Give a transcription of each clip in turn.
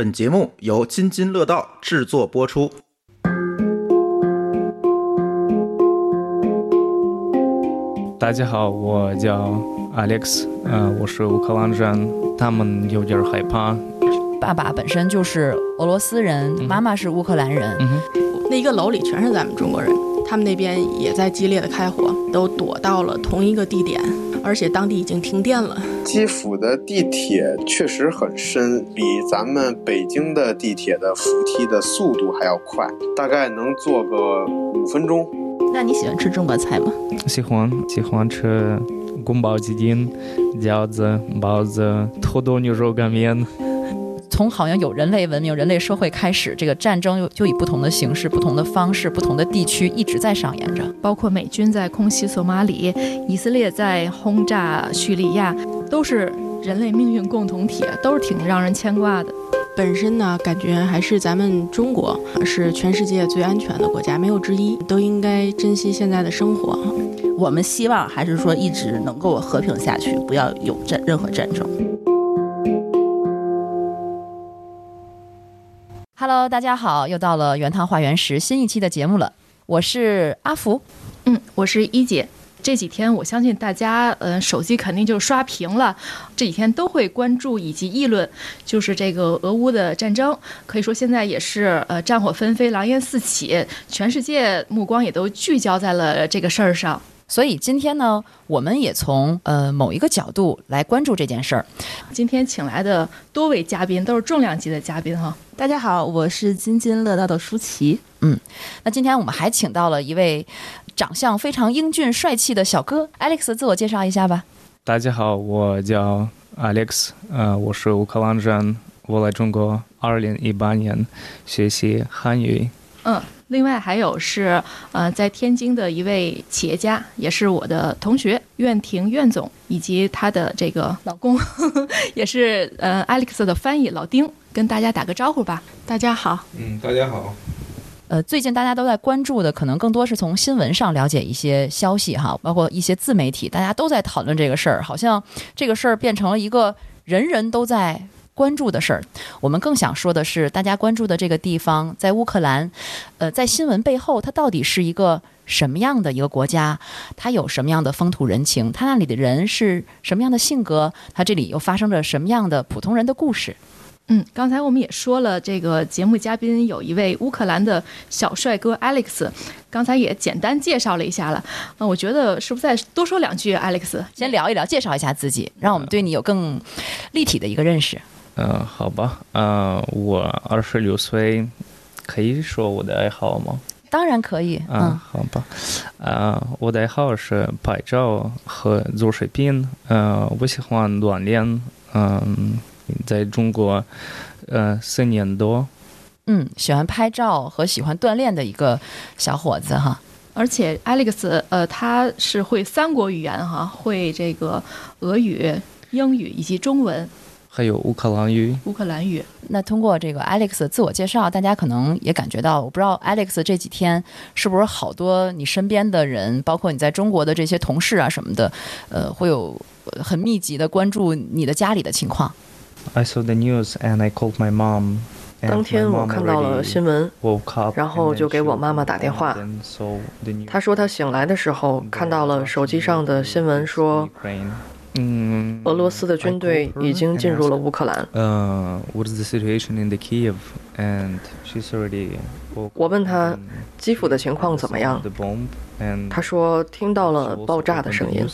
本节目由津津乐道制作播出。大家好，我叫 Alex，呃，我是乌克兰人，他们有点害怕。爸爸本身就是俄罗斯人，妈妈是乌克兰人。那一个楼里全是咱们中国人，他们那边也在激烈的开火，都躲到了同一个地点，而且当地已经停电了。基辅的地铁确实很深，比咱们北京的地铁的扶梯的速度还要快，大概能坐个五分钟。那你喜欢吃中国菜吗？喜欢，喜欢吃宫保鸡丁、饺子、包子、土豆牛肉干面。从好像有人类文明、人类社会开始，这个战争就以不同的形式、不同的方式、不同的地区一直在上演着。包括美军在空袭索马里，以色列在轰炸叙利亚，都是人类命运共同体，都是挺让人牵挂的。本身呢，感觉还是咱们中国是全世界最安全的国家，没有之一，都应该珍惜现在的生活。我们希望还是说一直能够和平下去，不要有战任何战争。Hello，大家好，又到了原汤化原食新一期的节目了。我是阿福，嗯，我是一姐。这几天我相信大家，呃，手机肯定就刷屏了。这几天都会关注以及议论，就是这个俄乌的战争。可以说现在也是呃战火纷飞，狼烟四起，全世界目光也都聚焦在了这个事儿上。所以今天呢，我们也从呃某一个角度来关注这件事儿。今天请来的多位嘉宾都是重量级的嘉宾哈。大家好，我是津津乐道的舒淇。嗯，那今天我们还请到了一位长相非常英俊帅气的小哥，Alex，自我介绍一下吧。大家好，我叫 Alex，呃，我是乌克兰人，我来中国二零一八年学习汉语。嗯。另外还有是，呃，在天津的一位企业家，也是我的同学，苑婷苑总，以及他的这个老公，也是呃 Alex 的翻译老丁，跟大家打个招呼吧。大家好，嗯，大家好。呃，最近大家都在关注的，可能更多是从新闻上了解一些消息哈，包括一些自媒体，大家都在讨论这个事儿，好像这个事儿变成了一个人人都在。关注的事儿，我们更想说的是，大家关注的这个地方在乌克兰，呃，在新闻背后，它到底是一个什么样的一个国家？它有什么样的风土人情？它那里的人是什么样的性格？它这里又发生着什么样的普通人的故事？嗯，刚才我们也说了，这个节目嘉宾有一位乌克兰的小帅哥 Alex，刚才也简单介绍了一下了。那我觉得是不是再多说两句，Alex，先聊一聊，介绍一下自己，让我们对你有更立体的一个认识。嗯，好吧，嗯，我二十六岁，可以说我的爱好吗？当然可以。嗯，好吧，啊，我的爱好是拍照和做视频。嗯，我喜欢锻炼。嗯，在中国，呃，四年多。嗯，喜欢拍照和喜欢锻炼的一个小伙子哈。而且 Alex，呃，他是会三国语言哈，会这个俄语、英语以及中文。还有乌克兰语，乌克兰语。那通过这个 Alex 自我介绍，大家可能也感觉到，我不知道 Alex 这几天是不是好多你身边的人，包括你在中国的这些同事啊什么的，呃，会有很密集的关注你的家里的情况。I saw the news and I called my mom. 当天我看到了新闻，然后就给我妈妈打电话。她说她醒来的时候看到了手机上的新闻说。嗯，俄罗斯的军队已经进入了乌克兰。呃，What is the situation in the Kiev? And she's already. 我问他基辅的情况怎么样？他说听到了爆炸的声音。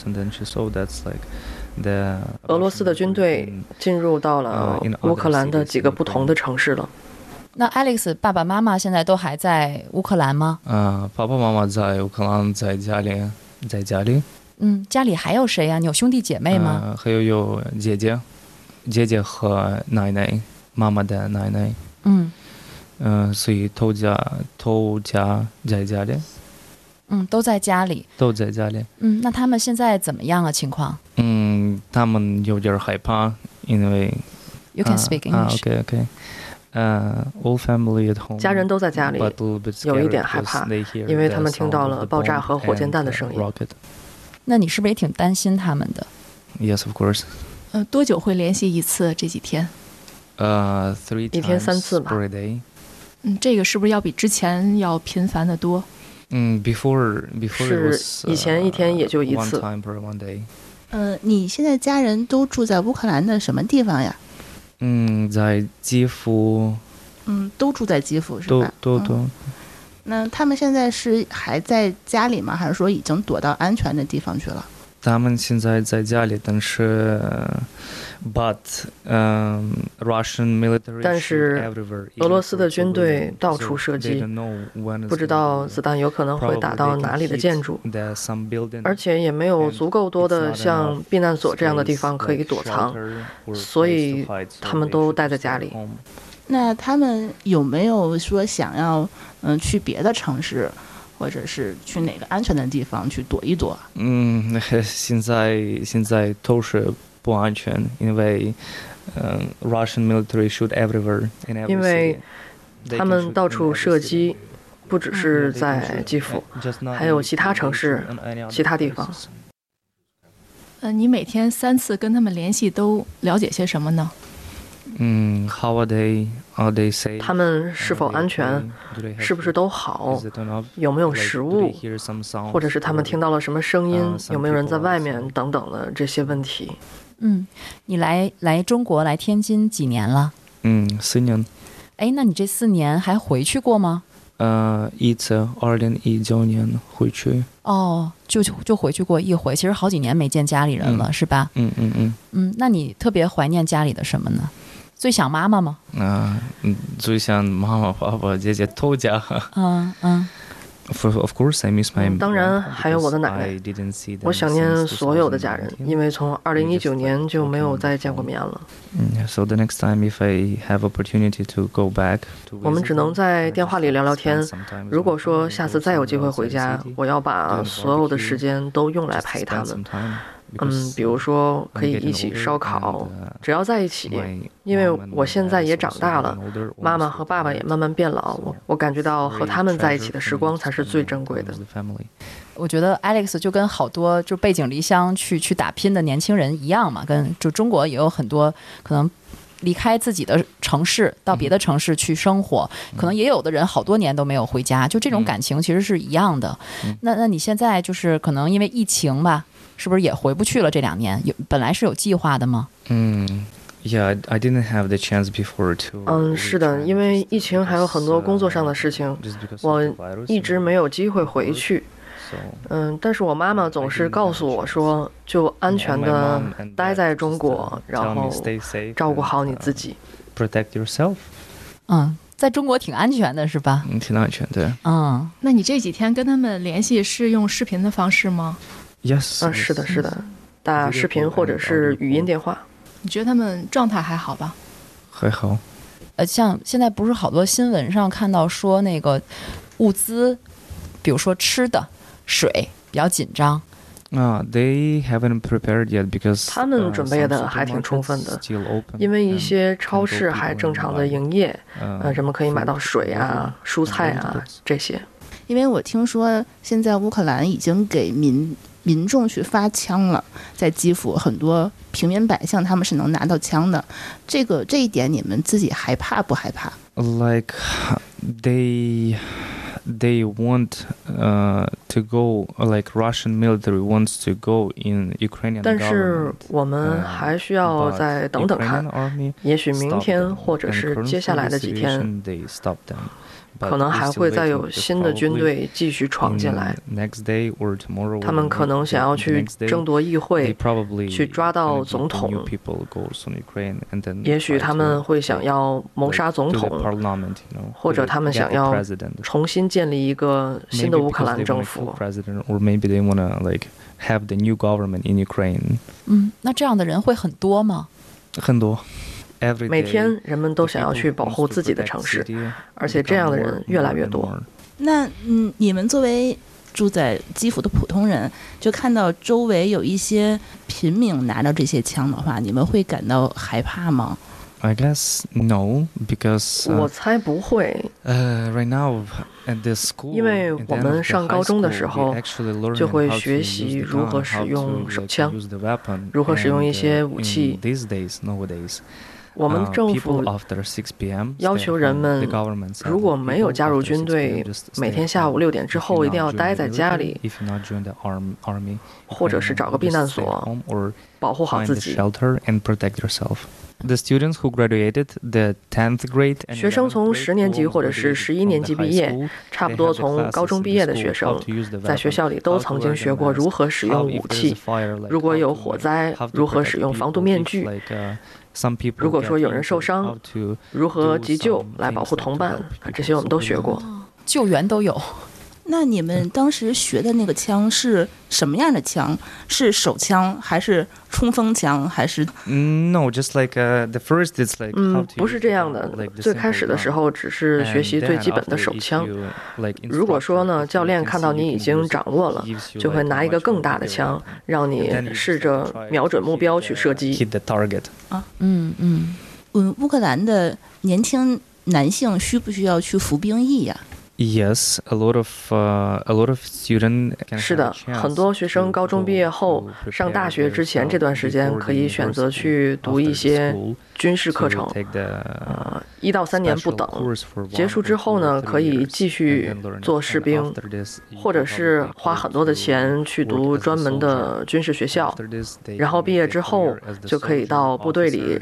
俄罗斯的军队进入到了乌克兰的几个不同的城市了。那 Alex 爸爸妈妈现在都还在乌克兰吗？嗯，爸爸妈妈在乌克兰，在家里，在家里。嗯，家里还有谁呀？你有兄弟姐妹吗？还有有姐姐，姐姐和奶奶，妈妈的奶奶。嗯，嗯，所以都家都家在家里。嗯，都在家里。都在家里。嗯，那他们现在怎么样啊？情况？嗯，他们有点害怕，因为。You can speak English. OK OK. 嗯，all family at home. 家人都在家里，有一点害怕，因为他们听到了爆炸和火箭弹的声音。那你是不是也挺担心他们的？Yes, of course. 呃，多久会联系一次？这几天？呃，，three 一天三次吧。嗯，这个是不是要比之前要频繁的多？嗯，before before 是以前一天也就一次。嗯，你现在家人都住在乌克兰的什么地方呀？嗯，在基辅。嗯，都住在基辅是吧？都都都。那他们现在是还在家里吗？还是说已经躲到安全的地方去了？他们现在在家里，但是，but，嗯，Russian military，但是俄罗斯的军队到处射击，不知道子弹有可能会打到哪里的建筑，而且也没有足够多的像避难所这样的地方可以躲藏，所以他们都待在家里。那他们有没有说想要嗯去别的城市？或者是去哪个安全的地方去躲一躲？嗯，现在现在都是不安全，因为嗯，Russian military shoot everywhere。因为他们到处射击，不只是在基辅，还有其他城市、其他地方。嗯，你每天三次跟他们联系，都了解些什么呢？嗯，How are they? 他们是否安全？是不是都好？有没有食物？或者是他们听到了什么声音？有没有人在外面？等等的这些问题。嗯，你来来中国来天津几年了？嗯，四年。哎，那你这四年还回去过吗？呃，一次，二零一九年回去。哦，就就回去过一回。其实好几年没见家里人了，是吧？嗯嗯嗯。嗯，那你特别怀念家里的什么呢？最想妈妈吗？啊，最想妈妈、爸爸、姐姐都家。嗯嗯。Of course, I miss my. 当然还有我的奶奶。我想念所有的家人，因为从二零一九年就没有再见过面了。So the next time, if I have opportunity to go back, 我们只能在电话里聊聊天。如果说下次再有机会回家，我要把所有的时间都用来陪他们。嗯，比如说可以一起烧烤，只要在一起。因为我现在也长大了，妈妈和爸爸也慢慢变老，我感觉到和他们在一起的时光才是最珍贵的。我觉得 Alex 就跟好多就背井离乡去去打拼的年轻人一样嘛，跟就中国也有很多可能离开自己的城市到别的城市去生活，可能也有的人好多年都没有回家，就这种感情其实是一样的。那那你现在就是可能因为疫情吧？是不是也回不去了？这两年有本来是有计划的吗？嗯，Yeah, I didn't have the chance before to. 嗯，是的，因为疫情还有很多工作上的事情，我一直没有机会回去。嗯，但是我妈妈总是告诉我说，就安全的待在中国，然后照顾好你自己，Protect yourself。嗯，在中国挺安全的，是吧？嗯，挺安全的。嗯，那你这几天跟他们联系是用视频的方式吗？Yes，啊，是的，是的，打视频或者是语音电话。你觉得他们状态还好吧？还好。呃，像现在不是好多新闻上看到说那个物资，比如说吃的、水比较紧张。啊，They haven't prepared yet because 他们准备的还挺充分的，因为一些超市还正常的营业，呃，人们可以买到水啊、蔬菜啊这些。因为我听说现在乌克兰已经给民民众去发枪了，在基辅很多平民百姓他们是能拿到枪的，这个这一点你们自己害怕不害怕？Like they they want uh to go like Russian military wants to go in Ukrainian 但是我们还需要再等等看，也许明天或者是接下来的几天。可能还会再有新的军队继续闯进来。他们可能想要去争夺议会，去抓到总统。也许他们会想要谋杀总统，或者他们想要重新建立一个新的乌克兰政府。嗯，那这样的人会很多吗？很多。每天人们都想要去保护自己的城市，而且这样的人越来越多。那嗯，你们作为住在基辅的普通人，就看到周围有一些平民拿着这些枪的话，你们会感到害怕吗？I guess no, because 我猜不会。呃，right now at the school，因为我们上高中的时候就会学习如何使用手枪，如何使用一些武器。These days, nowadays. 我们政府要求人们，如果没有加入军队，每天下午六点之后一定要待在家里，或者是找个避难所，保护好自己。学生从十年级或者是十一年级毕业，差不多从高中毕业的学生，在学校里都曾经学过如何使用武器，如果有火灾，如何使用防毒面具。如果说有人受伤，如何急救来保护同伴，这些我们都学过，救援都有。那你们当时学的那个枪是什么样的枪？是手枪还是冲锋枪还是？No, just like the first, it's like 嗯，不是这样的。最开始的时候只是学习最基本的手枪。如果说呢，教练看到你已经掌握了，就会拿一个更大的枪，让你试着瞄准目标去射击。Hit the target. 啊，嗯嗯嗯，乌克兰的年轻男性需不需要去服兵役呀？Yes, a lot of a lot of student. 是的，很多学生高中毕业后上大学之前这段时间可以选择去读一些军事课程，呃，一到三年不等。结束之后呢，可以继续做士兵，或者是花很多的钱去读专门的军事学校，然后毕业之后就可以到部队里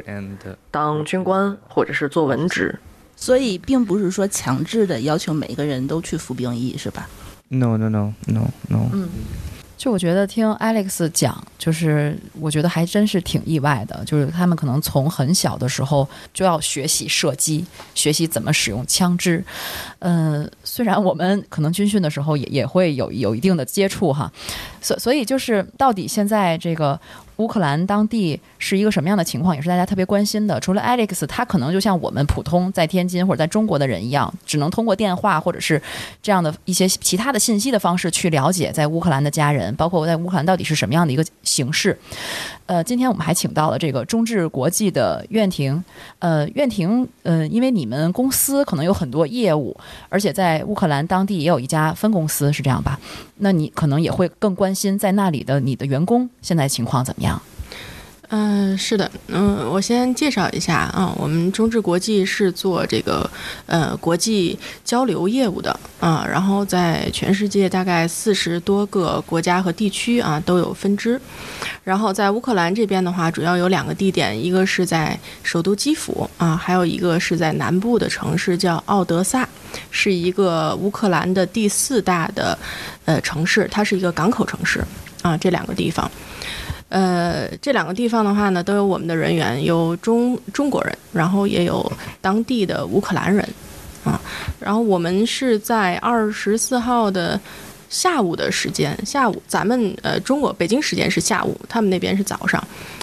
当军官，或者是做文职。所以，并不是说强制的要求每一个人都去服兵役，是吧？No, no, no, no, no. 嗯。就我觉得听 Alex 讲，就是我觉得还真是挺意外的。就是他们可能从很小的时候就要学习射击，学习怎么使用枪支。嗯，虽然我们可能军训的时候也也会有有一定的接触哈，所所以就是到底现在这个乌克兰当地是一个什么样的情况，也是大家特别关心的。除了 Alex，他可能就像我们普通在天津或者在中国的人一样，只能通过电话或者是这样的一些其他的信息的方式去了解在乌克兰的家人。包括在乌克兰到底是什么样的一个形式？呃，今天我们还请到了这个中智国际的苑婷。呃，苑婷，呃，因为你们公司可能有很多业务，而且在乌克兰当地也有一家分公司，是这样吧？那你可能也会更关心在那里的你的员工现在情况怎么样？嗯，是的，嗯，我先介绍一下啊，我们中智国际是做这个呃国际交流业务的啊，然后在全世界大概四十多个国家和地区啊都有分支，然后在乌克兰这边的话，主要有两个地点，一个是在首都基辅啊，还有一个是在南部的城市叫奥德萨，是一个乌克兰的第四大的呃城市，它是一个港口城市啊，这两个地方。呃，这两个地方的话呢，都有我们的人员，有中中国人，然后也有当地的乌克兰人，啊，然后我们是在二十四号的下午的时间，下午咱们呃中国北京时间是下午，他们那边是早上，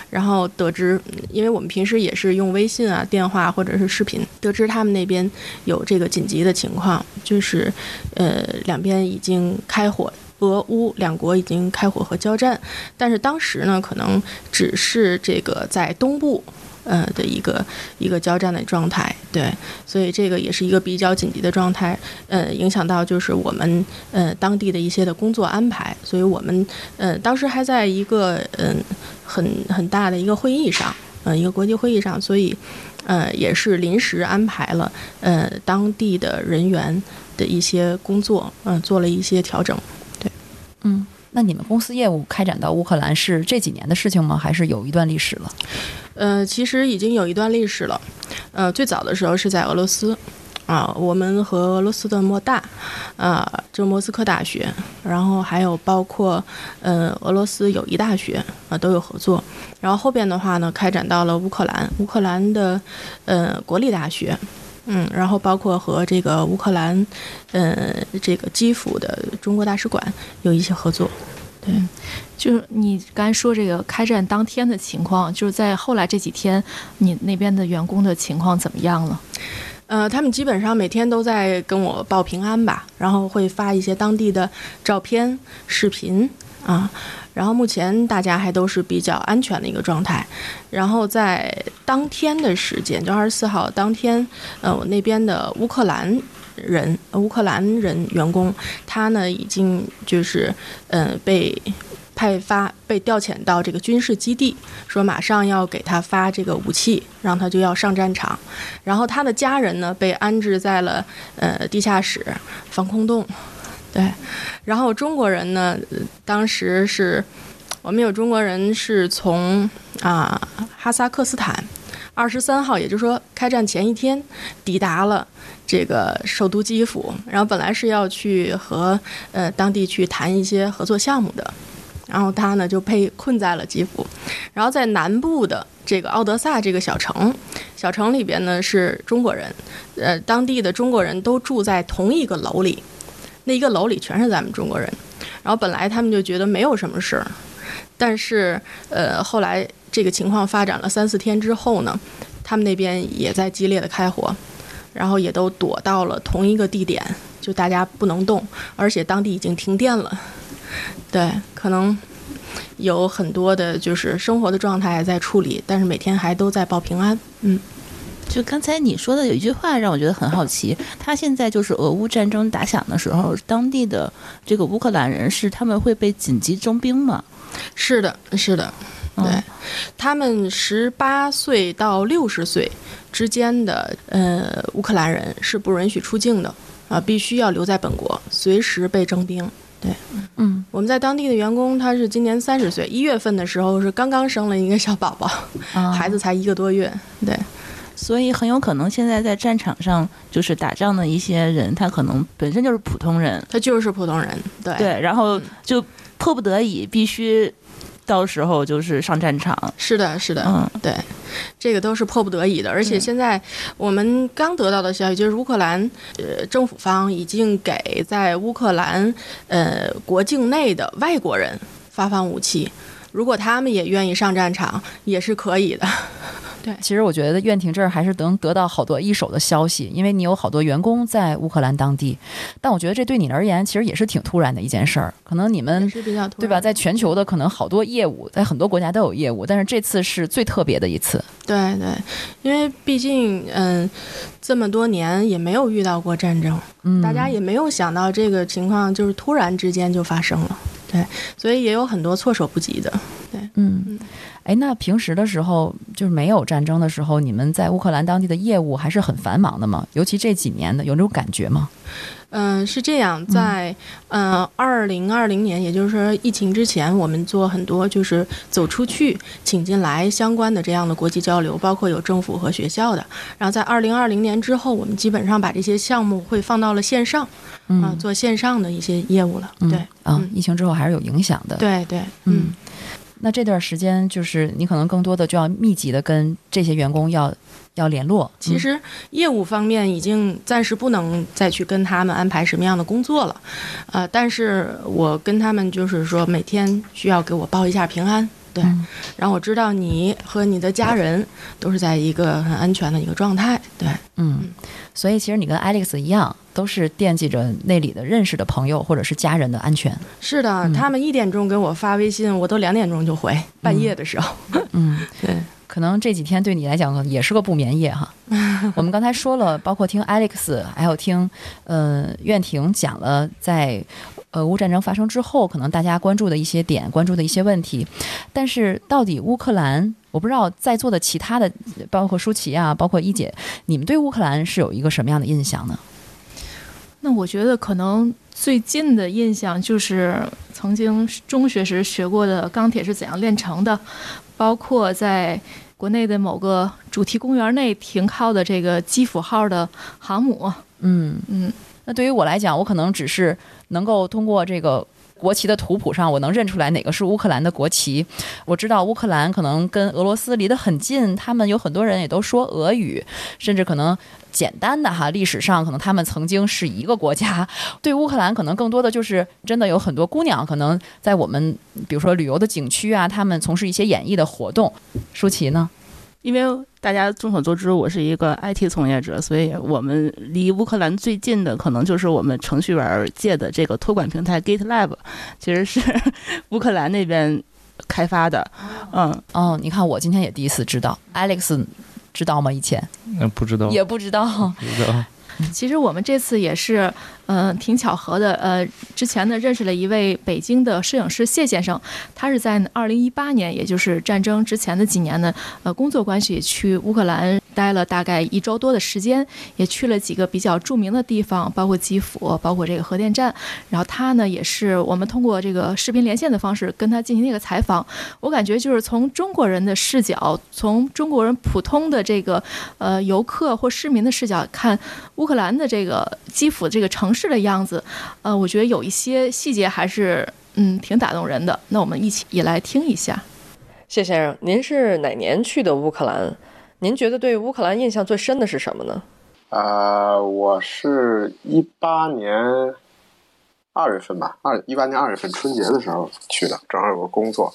然后得知，因为我们平时也是用微信啊、电话或者是视频，得知他们那边有这个紧急的情况，就是呃两边已经开火。俄乌两国已经开火和交战，但是当时呢，可能只是这个在东部，呃的一个一个交战的状态，对，所以这个也是一个比较紧急的状态，呃，影响到就是我们呃当地的一些的工作安排，所以我们呃当时还在一个嗯很很大的一个会议上，呃一个国际会议上，所以呃也是临时安排了呃当地的人员的一些工作，嗯做了一些调整。嗯，那你们公司业务开展到乌克兰是这几年的事情吗？还是有一段历史了？呃，其实已经有一段历史了。呃，最早的时候是在俄罗斯，啊，我们和俄罗斯的莫大，啊，就莫斯科大学，然后还有包括呃俄罗斯友谊大学啊都有合作。然后后边的话呢，开展到了乌克兰，乌克兰的呃国立大学。嗯，然后包括和这个乌克兰，呃，这个基辅的中国大使馆有一些合作。对，就是你刚才说这个开战当天的情况，就是在后来这几天，你那边的员工的情况怎么样了？呃，他们基本上每天都在跟我报平安吧，然后会发一些当地的照片、视频啊。然后目前大家还都是比较安全的一个状态。然后在当天的时间，就二十四号当天，呃，我那边的乌克兰人，乌克兰人员工，他呢已经就是，呃，被。派发被调遣到这个军事基地，说马上要给他发这个武器，让他就要上战场。然后他的家人呢被安置在了呃地下室防空洞，对。然后中国人呢，当时是我们有中国人是从啊哈萨克斯坦。二十三号，也就是说开战前一天，抵达了这个首都基辅。然后本来是要去和呃当地去谈一些合作项目的，然后他呢就被困在了基辅。然后在南部的这个奥德萨这个小城，小城里边呢是中国人，呃，当地的中国人都住在同一个楼里，那一个楼里全是咱们中国人。然后本来他们就觉得没有什么事儿，但是呃后来。这个情况发展了三四天之后呢，他们那边也在激烈的开火，然后也都躲到了同一个地点，就大家不能动，而且当地已经停电了。对，可能有很多的就是生活的状态在处理，但是每天还都在报平安。嗯，就刚才你说的有一句话让我觉得很好奇，他现在就是俄乌战争打响的时候，当地的这个乌克兰人是他们会被紧急征兵吗？是的，是的。对，他们十八岁到六十岁之间的呃乌克兰人是不允许出境的啊，必须要留在本国，随时被征兵。对，嗯，我们在当地的员工，他是今年三十岁，一月份的时候是刚刚生了一个小宝宝，孩子才一个多月。对，所以很有可能现在在战场上就是打仗的一些人，他可能本身就是普通人，他就是普通人。对对，然后就迫不得已必须。到时候就是上战场，是的，是的，嗯，对，这个都是迫不得已的。而且现在我们刚得到的消息就是，乌克兰呃政府方已经给在乌克兰呃国境内的外国人发放武器，如果他们也愿意上战场，也是可以的。对，其实我觉得苑婷这儿还是能得到好多一手的消息，因为你有好多员工在乌克兰当地。但我觉得这对你而言其实也是挺突然的一件事儿，可能你们对吧？在全球的可能好多业务，在很多国家都有业务，但是这次是最特别的一次。对对，因为毕竟嗯，这么多年也没有遇到过战争，大家也没有想到这个情况就是突然之间就发生了。对，所以也有很多措手不及的。对，嗯。哎，那平时的时候，就是没有战争的时候，你们在乌克兰当地的业务还是很繁忙的吗？尤其这几年的，有那种感觉吗？嗯，是这样，在嗯二零二零年，也就是说疫情之前，我们做很多就是走出去、请进来相关的这样的国际交流，包括有政府和学校的。然后在二零二零年之后，我们基本上把这些项目会放到了线上，啊，做线上的一些业务了。对，啊，疫情之后还是有影响的。对对，嗯。那这段时间就是你可能更多的就要密集的跟这些员工要要联络。其实业务方面已经暂时不能再去跟他们安排什么样的工作了，呃，但是我跟他们就是说每天需要给我报一下平安，对，然后我知道你和你的家人都是在一个很安全的一个状态，对，嗯。所以，其实你跟 Alex 一样，都是惦记着那里的认识的朋友或者是家人的安全。是的，他们一点钟给我发微信，我都两点钟就回，半夜的时候。嗯，对，可能这几天对你来讲也是个不眠夜哈。我们刚才说了，包括听 Alex，还有听呃苑婷讲了，在俄乌战争发生之后，可能大家关注的一些点，关注的一些问题。但是，到底乌克兰？我不知道在座的其他的，包括舒淇啊，包括一姐，你们对乌克兰是有一个什么样的印象呢？那我觉得可能最近的印象就是曾经中学时学过的钢铁是怎样炼成的，包括在国内的某个主题公园内停靠的这个基辅号的航母。嗯嗯，那对于我来讲，我可能只是能够通过这个。国旗的图谱上，我能认出来哪个是乌克兰的国旗。我知道乌克兰可能跟俄罗斯离得很近，他们有很多人也都说俄语，甚至可能简单的哈，历史上可能他们曾经是一个国家。对乌克兰，可能更多的就是真的有很多姑娘，可能在我们比如说旅游的景区啊，他们从事一些演艺的活动。舒淇呢？因为大家众所周知，我是一个 IT 从业者，所以我们离乌克兰最近的可能就是我们程序员界的这个托管平台 GitLab，其实是 乌克兰那边开发的。嗯，哦，你看我今天也第一次知道，Alex 知道吗？以前嗯不知道，也不知道，不知道。其实我们这次也是，嗯，挺巧合的。呃，之前呢认识了一位北京的摄影师谢先生，他是在二零一八年，也就是战争之前的几年呢，呃，工作关系去乌克兰待了大概一周多的时间，也去了几个比较著名的地方，包括基辅，包括这个核电站。然后他呢，也是我们通过这个视频连线的方式跟他进行那个采访。我感觉就是从中国人的视角，从中国人普通的这个呃游客或市民的视角看。乌克兰的这个基辅这个城市的样子，呃，我觉得有一些细节还是嗯挺打动人的。那我们一起也来听一下。谢先生，您是哪年去的乌克兰？您觉得对乌克兰印象最深的是什么呢？呃，我是一八年二月份吧，二一八年二月份春节的时候去的，正好有个工作，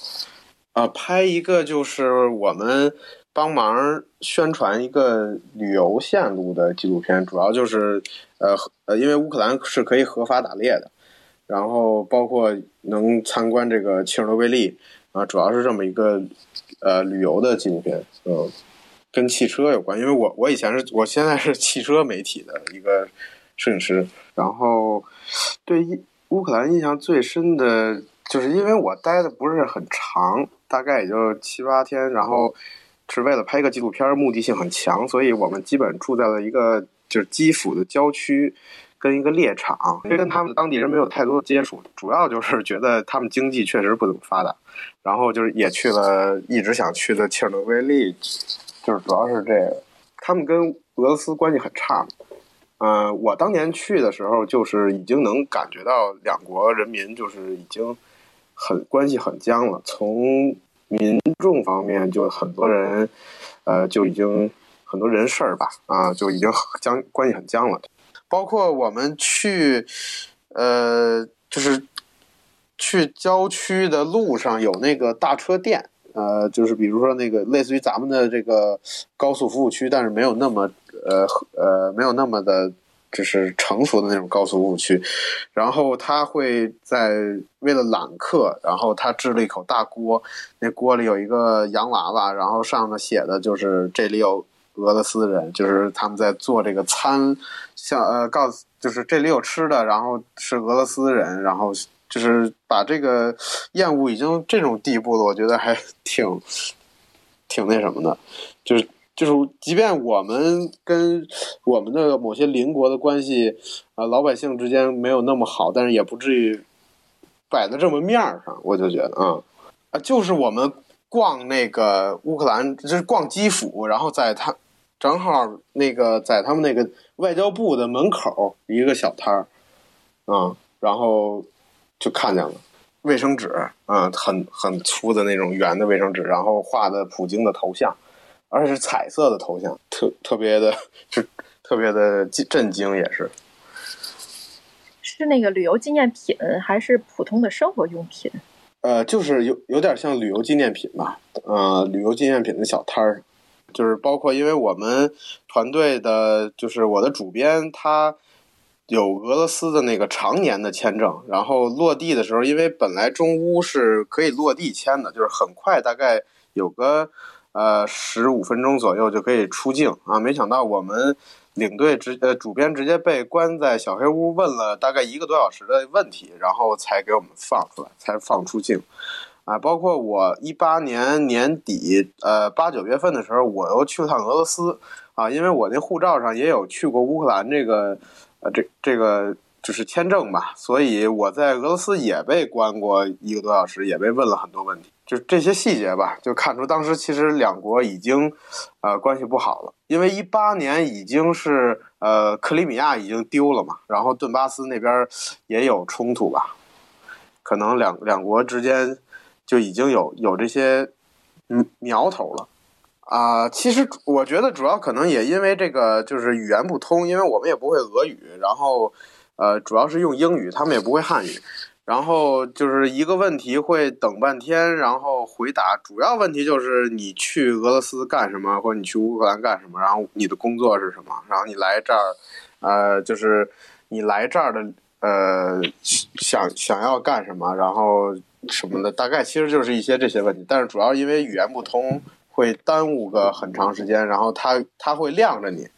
呃，拍一个就是我们。帮忙宣传一个旅游线路的纪录片，主要就是呃呃，因为乌克兰是可以合法打猎的，然后包括能参观这个切尔诺贝利啊，主要是这么一个呃旅游的纪录片，嗯，跟汽车有关，因为我我以前是我现在是汽车媒体的一个摄影师，然后对乌克兰印象最深的就是因为我待的不是很长，大概也就七八天，然后。是为了拍一个纪录片，目的性很强，所以我们基本住在了一个就是基辅的郊区，跟一个猎场，跟他们当地人没有太多的接触，主要就是觉得他们经济确实不怎么发达，然后就是也去了一直想去的切尔诺贝利，就是主要是这个，他们跟俄罗斯关系很差，嗯，我当年去的时候，就是已经能感觉到两国人民就是已经很关系很僵了，从。民众方面就很多人，呃，就已经很多人事儿吧，啊，就已经僵关系很僵了。包括我们去，呃，就是去郊区的路上有那个大车店，呃，就是比如说那个类似于咱们的这个高速服务区，但是没有那么，呃呃，没有那么的。就是成熟的那种高速服务区，然后他会在为了揽客，然后他制了一口大锅，那锅里有一个洋娃娃，然后上面写的就是这里有俄罗斯人，就是他们在做这个餐，像呃告诉就是这里有吃的，然后是俄罗斯人，然后就是把这个厌恶已经这种地步了，我觉得还挺挺那什么的，就是。就是，即便我们跟我们的某些邻国的关系，啊，老百姓之间没有那么好，但是也不至于摆在这么面儿上。我就觉得，啊，啊，就是我们逛那个乌克兰，就是逛基辅，然后在他正好那个在他们那个外交部的门口一个小摊儿，啊，然后就看见了卫生纸，啊，很很粗的那种圆的卫生纸，然后画的普京的头像。而且是彩色的头像，特特别的，是特别的震惊，也是。是那个旅游纪念品，还是普通的生活用品？呃，就是有有点像旅游纪念品吧，呃，旅游纪念品的小摊儿，就是包括因为我们团队的，就是我的主编，他有俄罗斯的那个常年的签证，然后落地的时候，因为本来中乌是可以落地签的，就是很快，大概有个。呃，十五分钟左右就可以出境啊！没想到我们领队直呃主编直接被关在小黑屋，问了大概一个多小时的问题，然后才给我们放出来，才放出境。啊，包括我一八年年底呃八九月份的时候，我又去了趟俄罗斯啊，因为我那护照上也有去过乌克兰这个呃这这个就是签证吧，所以我在俄罗斯也被关过一个多小时，也被问了很多问题。就这些细节吧，就看出当时其实两国已经，呃，关系不好了。因为一八年已经是呃克里米亚已经丢了嘛，然后顿巴斯那边也有冲突吧，可能两两国之间就已经有有这些嗯苗头了。啊，其实我觉得主要可能也因为这个就是语言不通，因为我们也不会俄语，然后呃主要是用英语，他们也不会汉语。然后就是一个问题会等半天，然后回答。主要问题就是你去俄罗斯干什么，或者你去乌克兰干什么，然后你的工作是什么，然后你来这儿，呃，就是你来这儿的，呃，想想要干什么，然后什么的，大概其实就是一些这些问题。但是主要因为语言不通，会耽误个很长时间，然后他他会晾着你，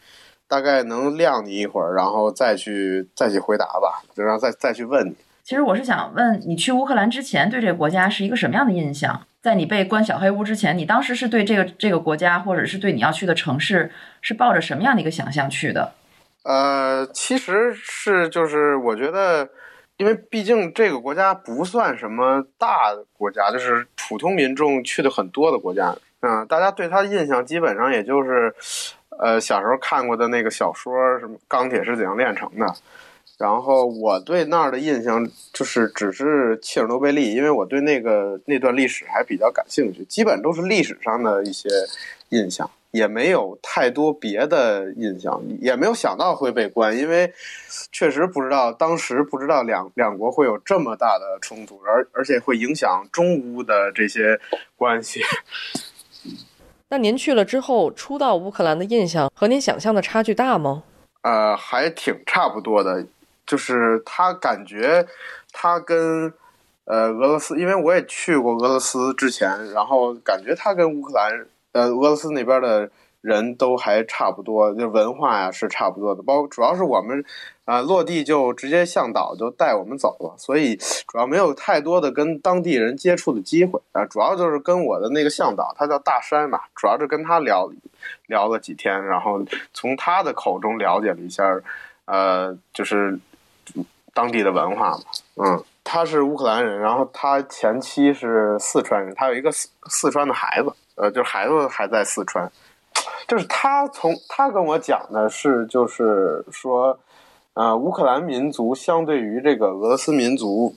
大概能晾你一会儿，然后再去再去回答吧，就让再再去问你。其实我是想问你，去乌克兰之前对这个国家是一个什么样的印象？在你被关小黑屋之前，你当时是对这个这个国家，或者是对你要去的城市，是抱着什么样的一个想象去的？呃，其实是就是我觉得，因为毕竟这个国家不算什么大国家，就是普通民众去的很多的国家。嗯，大家对他的印象基本上也就是，呃，小时候看过的那个小说，什么《钢铁是怎样炼成的》。然后我对那儿的印象就是只是切尔诺贝利，因为我对那个那段历史还比较感兴趣，基本都是历史上的一些印象，也没有太多别的印象，也没有想到会被关，因为确实不知道当时不知道两两国会有这么大的冲突，而而且会影响中乌的这些关系。那您去了之后，初到乌克兰的印象和您想象的差距大吗？呃，还挺差不多的。就是他感觉，他跟呃俄罗斯，因为我也去过俄罗斯之前，然后感觉他跟乌克兰呃俄罗斯那边的人都还差不多，就文化呀是差不多的。包主要是我们啊落地就直接向导就带我们走了，所以主要没有太多的跟当地人接触的机会啊。主要就是跟我的那个向导，他叫大山嘛，主要是跟他聊聊了几天，然后从他的口中了解了一下，呃，就是。当地的文化嘛，嗯，他是乌克兰人，然后他前妻是四川人，他有一个四四川的孩子，呃，就是孩子还在四川，就是他从他跟我讲的是，就是说，呃，乌克兰民族相对于这个俄罗斯民族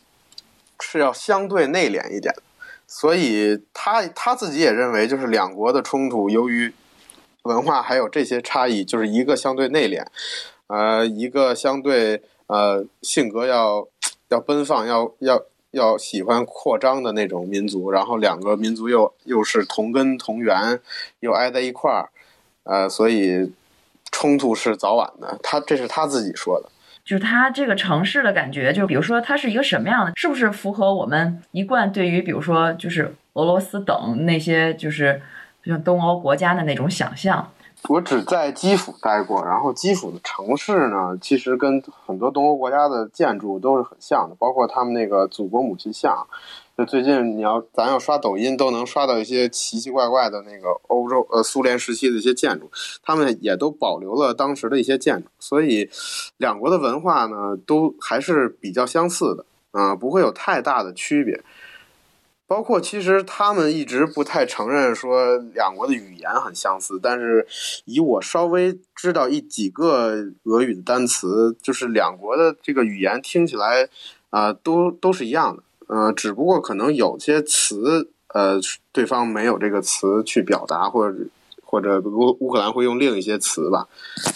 是要相对内敛一点，所以他他自己也认为，就是两国的冲突，由于文化还有这些差异，就是一个相对内敛，呃，一个相对。呃，性格要要奔放，要要要喜欢扩张的那种民族，然后两个民族又又是同根同源，又挨在一块儿，呃，所以冲突是早晚的。他这是他自己说的，就是他这个城市的感觉，就比如说它是一个什么样的，是不是符合我们一贯对于比如说就是俄罗斯等那些就是像东欧国家的那种想象？我只在基辅待过，然后基辅的城市呢，其实跟很多东欧国家的建筑都是很像的，包括他们那个祖国母亲像。就最近你要咱要刷抖音，都能刷到一些奇奇怪怪的那个欧洲呃苏联时期的一些建筑，他们也都保留了当时的一些建筑，所以两国的文化呢都还是比较相似的啊，不会有太大的区别。包括其实他们一直不太承认说两国的语言很相似，但是以我稍微知道一几个俄语的单词，就是两国的这个语言听起来啊都都是一样的，呃，只不过可能有些词呃对方没有这个词去表达，或者或者乌乌克兰会用另一些词吧，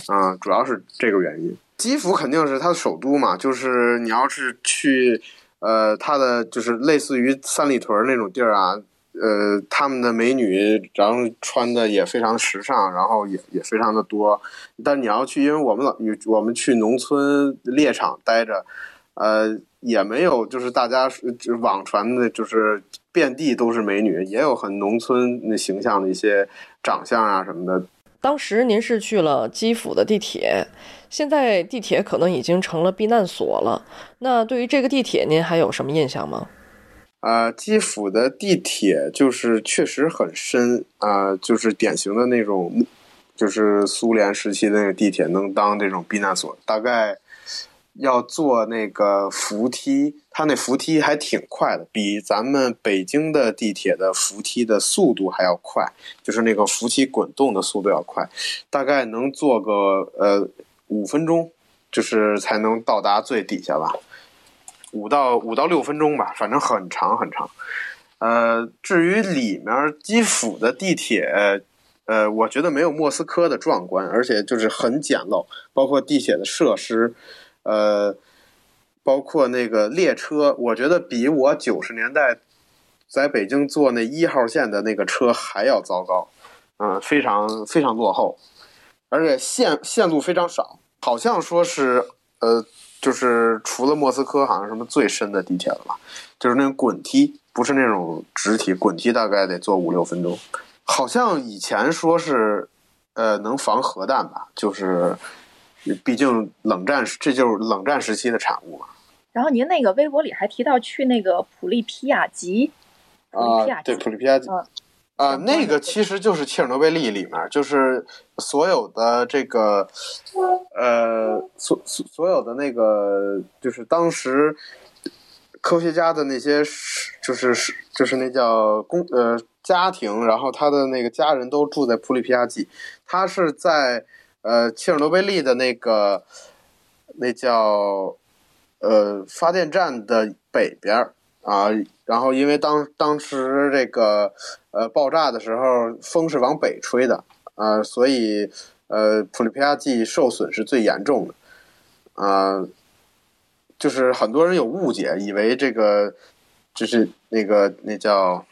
啊，主要是这个原因。基辅肯定是它的首都嘛，就是你要是去。呃，它的就是类似于三里屯那种地儿啊，呃，他们的美女，然后穿的也非常时尚，然后也也非常的多。但你要去，因为我们老我们去农村猎场待着，呃，也没有就是大家网传的，就是遍地都是美女，也有很农村那形象的一些长相啊什么的。当时您是去了基辅的地铁。现在地铁可能已经成了避难所了。那对于这个地铁，您还有什么印象吗？啊，基辅的地铁就是确实很深啊，就是典型的那种，就是苏联时期的那个地铁能当这种避难所。大概要坐那个扶梯，它那扶梯还挺快的，比咱们北京的地铁的扶梯的速度还要快，就是那个扶梯滚动的速度要快，大概能坐个呃。五分钟，就是才能到达最底下吧，五到五到六分钟吧，反正很长很长。呃，至于里面基辅的地铁，呃，我觉得没有莫斯科的壮观，而且就是很简陋，包括地铁的设施，呃，包括那个列车，我觉得比我九十年代在北京坐那一号线的那个车还要糟糕，嗯，非常非常落后。而且线线路非常少，好像说是呃，就是除了莫斯科，好像什么最深的地铁了吧？就是那种滚梯，不是那种直梯，滚梯大概得坐五六分钟。好像以前说是，呃能防核弹吧，就是毕竟冷战，这就是冷战时期的产物嘛。然后您那个微博里还提到去那个普利皮亚吉，啊，对，普利皮亚吉，啊，那个其实就是切尔诺贝利里面，就是所有的这个，呃，所所所有的那个，就是当时科学家的那些，就是就是那叫公呃家庭，然后他的那个家人都住在普利皮亚季，他是在呃切尔诺贝利的那个那叫。呃，发电站的北边啊，然后因为当当时这个呃爆炸的时候，风是往北吹的啊，所以呃普利皮亚季受损是最严重的啊，就是很多人有误解，以为这个就是那个那叫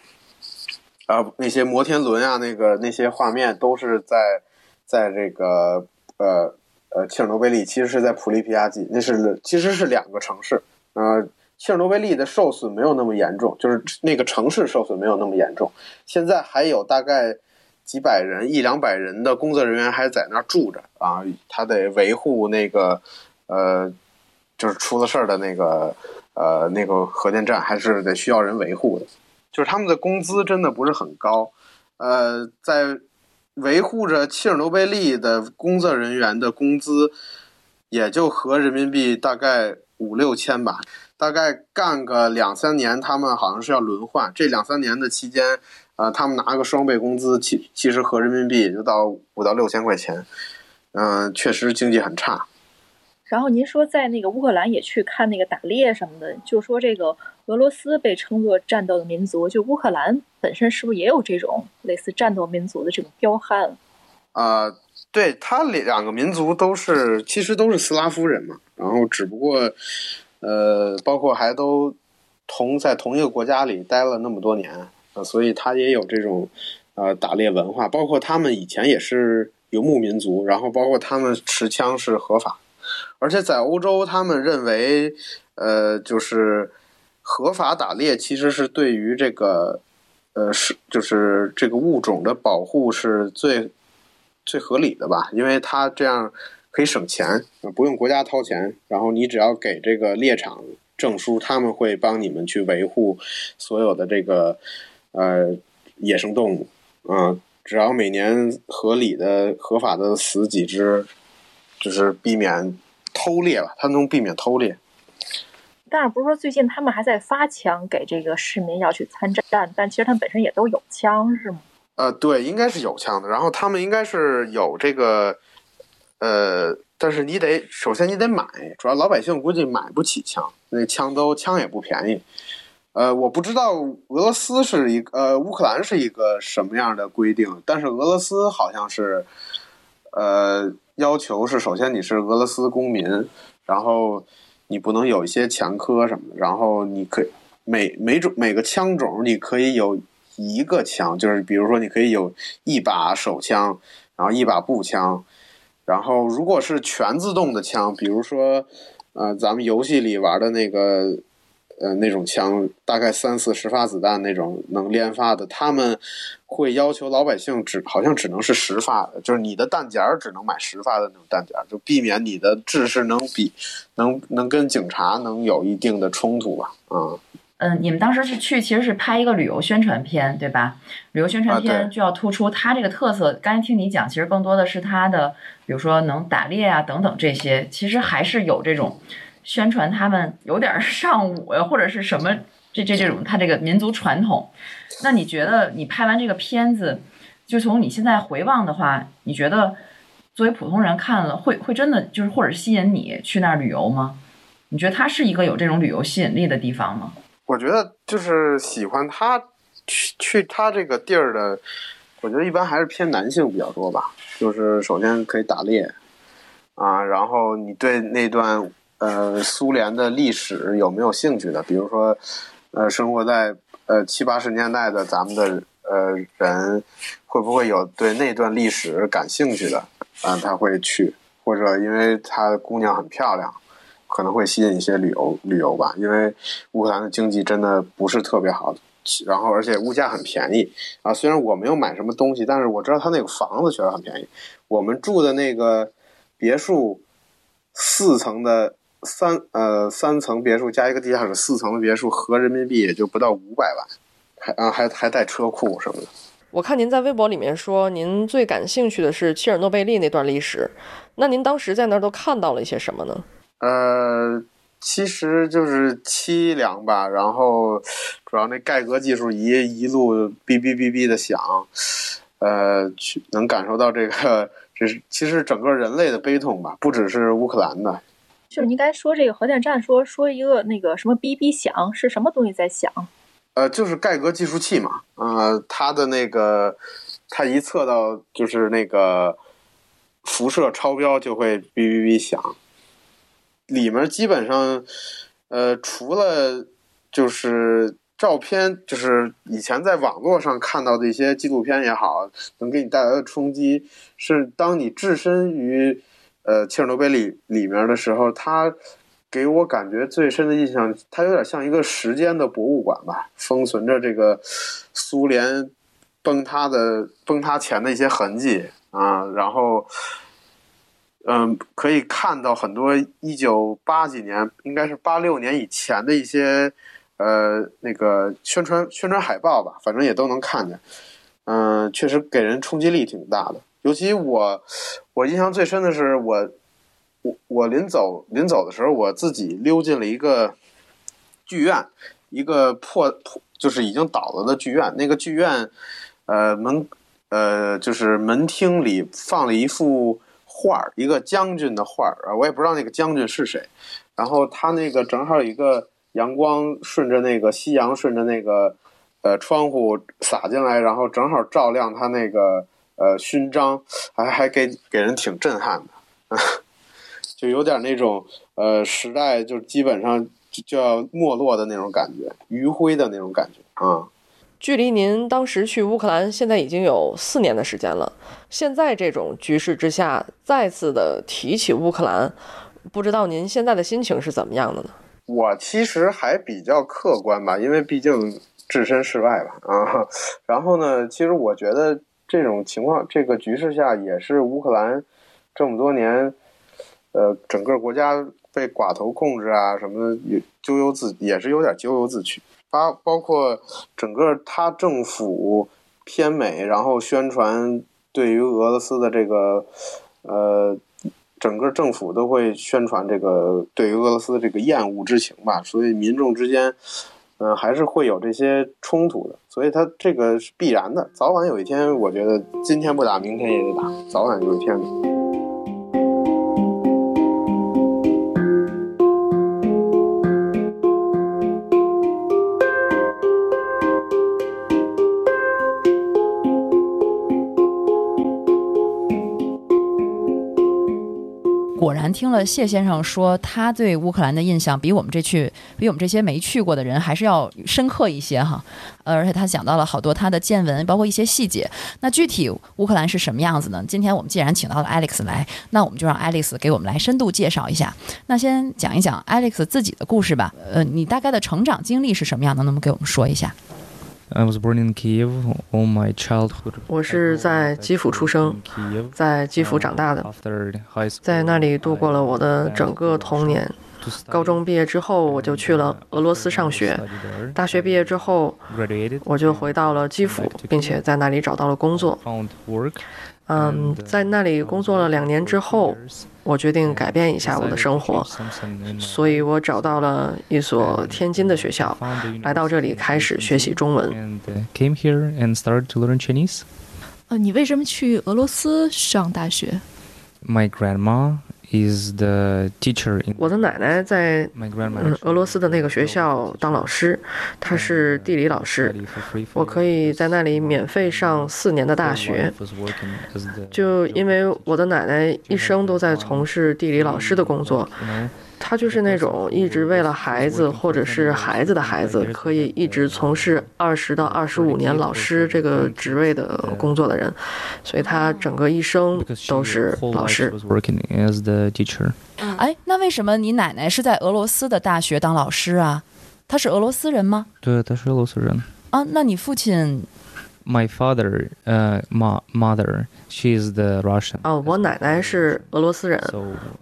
啊那些摩天轮啊，那个那些画面都是在在这个呃。呃，切尔诺贝利其实是在普利皮亚季，那是其实是两个城市。呃，切尔诺贝利的受损没有那么严重，就是那个城市受损没有那么严重。现在还有大概几百人、一两百人的工作人员还在那儿住着啊，他得维护那个呃，就是出了事儿的那个呃那个核电站，还是得需要人维护的。就是他们的工资真的不是很高，呃，在。维护着切尔诺贝利的工作人员的工资，也就合人民币大概五六千吧。大概干个两三年，他们好像是要轮换。这两三年的期间，呃，他们拿个双倍工资，其其实合人民币也就到五到六千块钱。嗯，确实经济很差。然后您说在那个乌克兰也去看那个打猎什么的，就说这个俄罗斯被称作战斗的民族，就乌克兰本身是不是也有这种类似战斗民族的这种彪悍？啊，对，他两个民族都是其实都是斯拉夫人嘛，然后只不过呃，包括还都同在同一个国家里待了那么多年啊，所以他也有这种呃打猎文化，包括他们以前也是游牧民族，然后包括他们持枪是合法。而且在欧洲，他们认为，呃，就是合法打猎其实是对于这个，呃，是就是这个物种的保护是最最合理的吧？因为它这样可以省钱，不用国家掏钱，然后你只要给这个猎场证书，他们会帮你们去维护所有的这个呃野生动物，嗯，只要每年合理的、合法的死几只，就是避免。偷猎吧，他能避免偷猎。但是不是说最近他们还在发枪给这个市民要去参战？但其实他们本身也都有枪，是吗？呃，对，应该是有枪的。然后他们应该是有这个，呃，但是你得首先你得买，主要老百姓估计买不起枪，那枪都枪也不便宜。呃，我不知道俄罗斯是一，呃，乌克兰是一个什么样的规定，但是俄罗斯好像是，呃。要求是，首先你是俄罗斯公民，然后你不能有一些前科什么的，然后你可以每每种每个枪种你可以有一个枪，就是比如说你可以有一把手枪，然后一把步枪，然后如果是全自动的枪，比如说呃咱们游戏里玩的那个。呃，那种枪大概三四十发子弹那种能连发的，他们会要求老百姓只好像只能是十发的，就是你的弹夹只能买十发的那种弹夹，就避免你的制式能比能能跟警察能有一定的冲突吧。嗯嗯，你们当时是去其实是拍一个旅游宣传片对吧？旅游宣传片就要突出它这个特色。刚才听你讲，其实更多的是它的，比如说能打猎啊等等这些，其实还是有这种。宣传他们有点上午呀，或者是什么这这这种他这个民族传统。那你觉得你拍完这个片子，就从你现在回望的话，你觉得作为普通人看了会会真的就是或者吸引你去那儿旅游吗？你觉得它是一个有这种旅游吸引力的地方吗？我觉得就是喜欢他去去他这个地儿的，我觉得一般还是偏男性比较多吧。就是首先可以打猎啊，然后你对那段。呃，苏联的历史有没有兴趣的？比如说，呃，生活在呃七八十年代的咱们的呃人，会不会有对那段历史感兴趣的？啊，他会去，或者因为他姑娘很漂亮，可能会吸引一些旅游旅游吧。因为乌克兰的经济真的不是特别好，然后而且物价很便宜啊。虽然我没有买什么东西，但是我知道他那个房子确实很便宜。我们住的那个别墅，四层的三呃三层别墅加一个地下室，四层的别墅合人民币也就不到五百万，还啊还还带车库什么的。我看您在微博里面说，您最感兴趣的是切尔诺贝利那段历史。那您当时在那儿都看到了一些什么呢？呃，其实就是凄凉吧。然后主要那盖革技术仪一路哔哔哔哔的响，呃，去能感受到这个，这是其实整个人类的悲痛吧，不只是乌克兰的。就是您刚才说这个核电站，说说一个那个什么哔哔响，是什么东西在响？呃，就是盖革计数器嘛，呃，它的那个，它一测到就是那个辐射超标就会哔哔哔响。里面基本上，呃，除了就是照片，就是以前在网络上看到的一些纪录片也好，能给你带来的冲击，是当你置身于呃切尔诺贝利里面的时候，它。给我感觉最深的印象，它有点像一个时间的博物馆吧，封存着这个苏联崩塌的崩塌前的一些痕迹啊，然后，嗯，可以看到很多一九八几年，应该是八六年以前的一些呃那个宣传宣传海报吧，反正也都能看见，嗯，确实给人冲击力挺大的，尤其我我印象最深的是我。我我临走临走的时候，我自己溜进了一个剧院，一个破破就是已经倒了的剧院。那个剧院，呃门呃就是门厅里放了一幅画儿，一个将军的画儿啊，我也不知道那个将军是谁。然后他那个正好有一个阳光顺着那个夕阳顺着那个呃窗户洒进来，然后正好照亮他那个呃勋章，还还给给人挺震撼的。就有点那种，呃，时代就基本上就要没落的那种感觉，余晖的那种感觉啊。距离您当时去乌克兰，现在已经有四年的时间了。现在这种局势之下，再次的提起乌克兰，不知道您现在的心情是怎么样的呢？我其实还比较客观吧，因为毕竟置身事外吧啊。然后呢，其实我觉得这种情况，这个局势下，也是乌克兰这么多年。呃，整个国家被寡头控制啊，什么，也咎由自也是有点咎由自取。包包括整个他政府偏美，然后宣传对于俄罗斯的这个呃，整个政府都会宣传这个对于俄罗斯的这个厌恶之情吧。所以民众之间，嗯，还是会有这些冲突的。所以它这个是必然的，早晚有一天，我觉得今天不打，明天也得打，早晚有一天。果然听了谢先生说，他对乌克兰的印象比我们这去，比我们这些没去过的人还是要深刻一些哈。而且他讲到了好多他的见闻，包括一些细节。那具体乌克兰是什么样子呢？今天我们既然请到了 Alex 来，那我们就让 Alex 给我们来深度介绍一下。那先讲一讲 Alex 自己的故事吧。呃，你大概的成长经历是什么样的？能不能给我们说一下？I was born in Kiev. All my childhood. 我是在基辅出生，在基辅长大的，在那里度过了我的整个童年。高中毕业之后，我就去了俄罗斯上学。大学毕业之后，我就回到了基辅，并且在那里找到了工作。嗯，在那里工作了两年之后，我决定改变一下我的生活，所以我找到了一所天津的学校，来到这里开始学习中文。呃，你为什么去俄罗斯上大学？My grandma. Is the teacher in 我的奶奶在嗯俄罗斯的那个学校当老师，她是地理老师。我可以在那里免费上四年的大学，就因为我的奶奶一生都在从事地理老师的工作。他就是那种一直为了孩子，或者是孩子的孩子，可以一直从事二十到二十五年老师这个职位的工作的人，所以他整个一生都是老师。哎，那为什么你奶奶是在俄罗斯的大学当老师啊？她是俄罗斯人吗？对，她是俄罗斯人。啊，那你父亲？My father, 呃，mother, she is the Russian. 哦，我奶奶是俄罗斯人，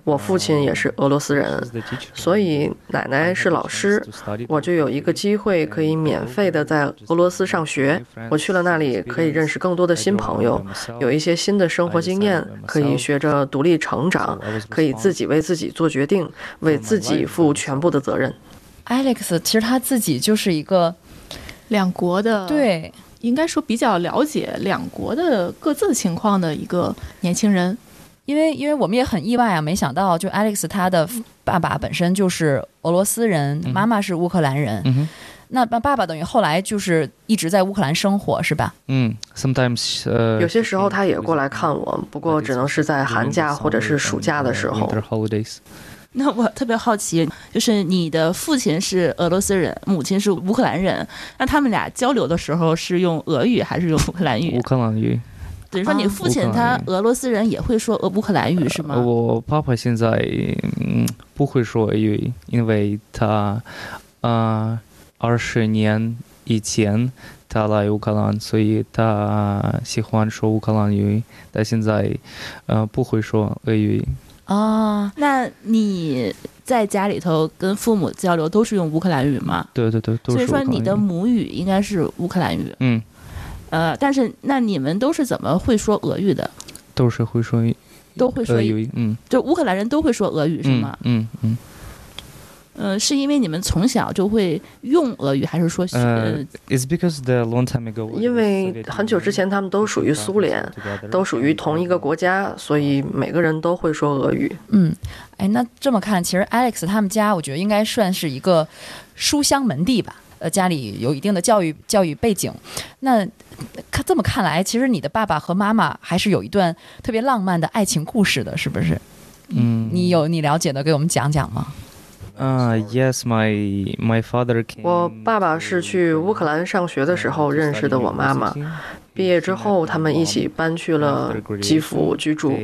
我父亲也是俄罗斯人，所以奶奶是老师，我就有一个机会可以免费的在俄罗斯上学。我去了那里，可以认识更多的新朋友，有一些新的生活经验，可以学着独立成长，可以自己为自己做决定，为自己负全部的责任。Alex 其实他自己就是一个。两国的对，应该说比较了解两国的各自情况的一个年轻人，因为因为我们也很意外啊，没想到就 Alex 他的爸爸本身就是俄罗斯人，妈妈是乌克兰人，那爸爸爸等于后来就是一直在乌克兰生活是吧？嗯，sometimes 呃，有些时候他也过来看我，不过只能是在寒假或者是暑假的时候。那我特别好奇，就是你的父亲是俄罗斯人，母亲是乌克兰人，那他们俩交流的时候是用俄语还是用乌克兰语？乌克兰语。等于说你父亲他俄罗斯人也会说俄乌克兰语是吗？我爸爸现在嗯不会说俄语，因为他啊二十年以前他来乌克兰，所以他喜欢说乌克兰语，但现在呃不会说俄语。哦，那你在家里头跟父母交流都是用乌克兰语吗？对对对，所以说你的母语应该是乌克兰语。嗯，呃，但是那你们都是怎么会说俄语的？都是会说，都会说俄语。嗯，就乌克兰人都会说俄语是吗？嗯嗯。呃，是因为你们从小就会用俄语，还是说？呃，It's because the long time ago。因为很久之前他们都属于苏联，都属于同一个国家，所以每个人都会说俄语。嗯，哎，那这么看，其实 Alex 他们家，我觉得应该算是一个书香门第吧。呃，家里有一定的教育教育背景。那看这么看来，其实你的爸爸和妈妈还是有一段特别浪漫的爱情故事的，是不是？嗯，你有你了解的，给我们讲讲吗？啊，Yes, my my father came. 我爸爸是去乌克兰上学的时候认识的我妈妈，毕业之后他们一起搬去了基辅居住，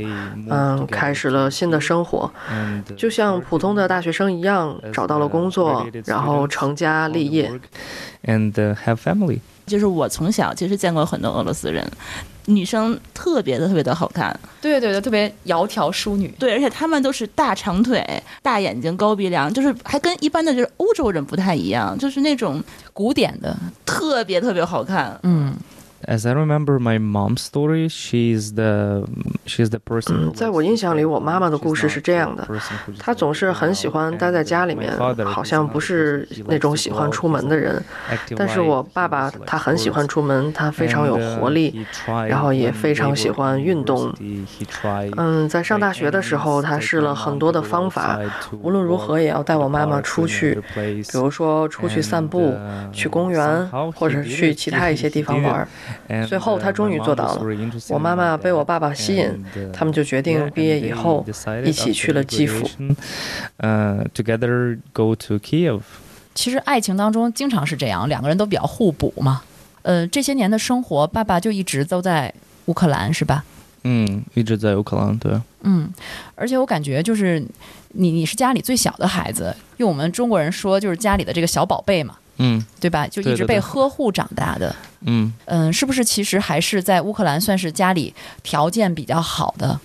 嗯，开始了新的生活，就像普通的大学生一样，找到了工作，然后成家立业，and have family. 就是我从小其实见过很多俄罗斯人，女生特别的特别的好看，对对对，特别窈窕淑女，对，而且她们都是大长腿、大眼睛、高鼻梁，就是还跟一般的就是欧洲人不太一样，就是那种古典的，特别特别好看，嗯。As I remember my mom's story, she's the she's the person. 嗯，在我印象里，我妈妈的故事是这样的：她总是很喜欢待在家里面，好像不是那种喜欢出门的人。但是我爸爸他很喜欢出门，他非常有活力，然后也非常喜欢运动。嗯，在上大学的时候，他试了很多的方法，无论如何也要带我妈妈出去，比如说出去散步、去公园，或者去其他一些地方玩。最后，他终于做到了。我妈妈被我爸爸吸引，他们就决定毕业以后一起去了基辅。呃，together go to Kiev。其实爱情当中经常是这样，两个人都比较互补嘛。呃，这些年的生活，爸爸就一直都在乌克兰，是吧？嗯，一直在乌克兰，对。嗯，而且我感觉就是你，你是家里最小的孩子，用我们中国人说，就是家里的这个小宝贝嘛。嗯，对吧？就一直被呵护长大的。嗯嗯，是不是其实还是在乌克兰算是家里条件比较好的？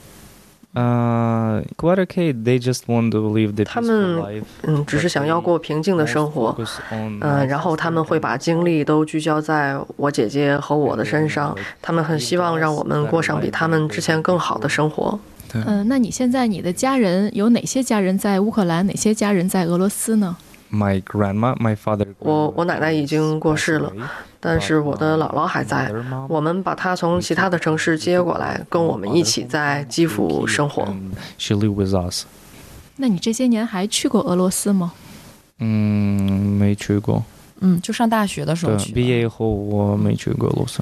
呃，quite okay. They just want to live the 他们嗯，只是想要过平静的生活。嗯，然后他们会把精力都聚焦在我姐姐和我的身上。他们很希望让我们过上比他们之前更好的生活。嗯，那你现在你的家人有哪些家人在乌克兰？哪些家人在俄罗斯呢？My grandma, my father. 我我奶奶已经过世了，但是我的姥姥还在。我们把她从其他的城市接过来，跟我们一起在基辅生活。She live with us. 那你这些年还去过俄罗斯吗？嗯，没去过。嗯，就上大学的时候去。毕业以后我没去过俄罗斯。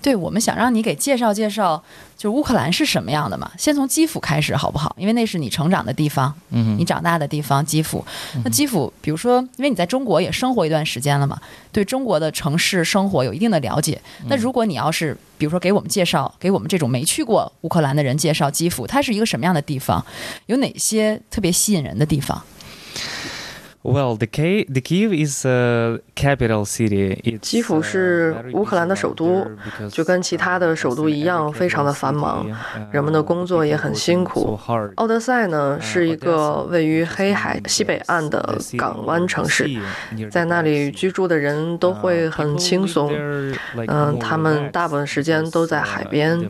对，我们想让你给介绍介绍，就是乌克兰是什么样的嘛？先从基辅开始好不好？因为那是你成长的地方，嗯，你长大的地方，基辅。那基辅，比如说，因为你在中国也生活一段时间了嘛，对中国的城市生活有一定的了解。那如果你要是，比如说给我们介绍，给我们这种没去过乌克兰的人介绍基辅，它是一个什么样的地方？有哪些特别吸引人的地方？Well, the Kiev, the Kiev is a capital city. 基辅是乌克兰的首都，就跟其他的首都一样，非常的繁忙，人们的工作也很辛苦。奥德赛呢是一个位于黑海西北岸的港湾城市，在那里居住的人都会很轻松，嗯，他们大部分时间都在海边，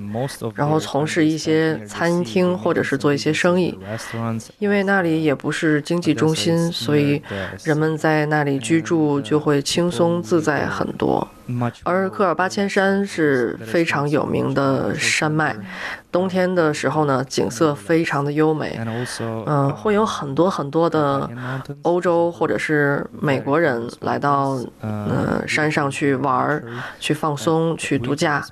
然后从事一些餐厅或者是做一些生意，因为那里也不是经济中心，所以。人们在那里居住就会轻松自在很多，而科尔巴千山是非常有名的山脉，冬天的时候呢，景色非常的优美，嗯，会有很多很多的欧洲或者是美国人来到嗯山上去玩、去放松、去度假，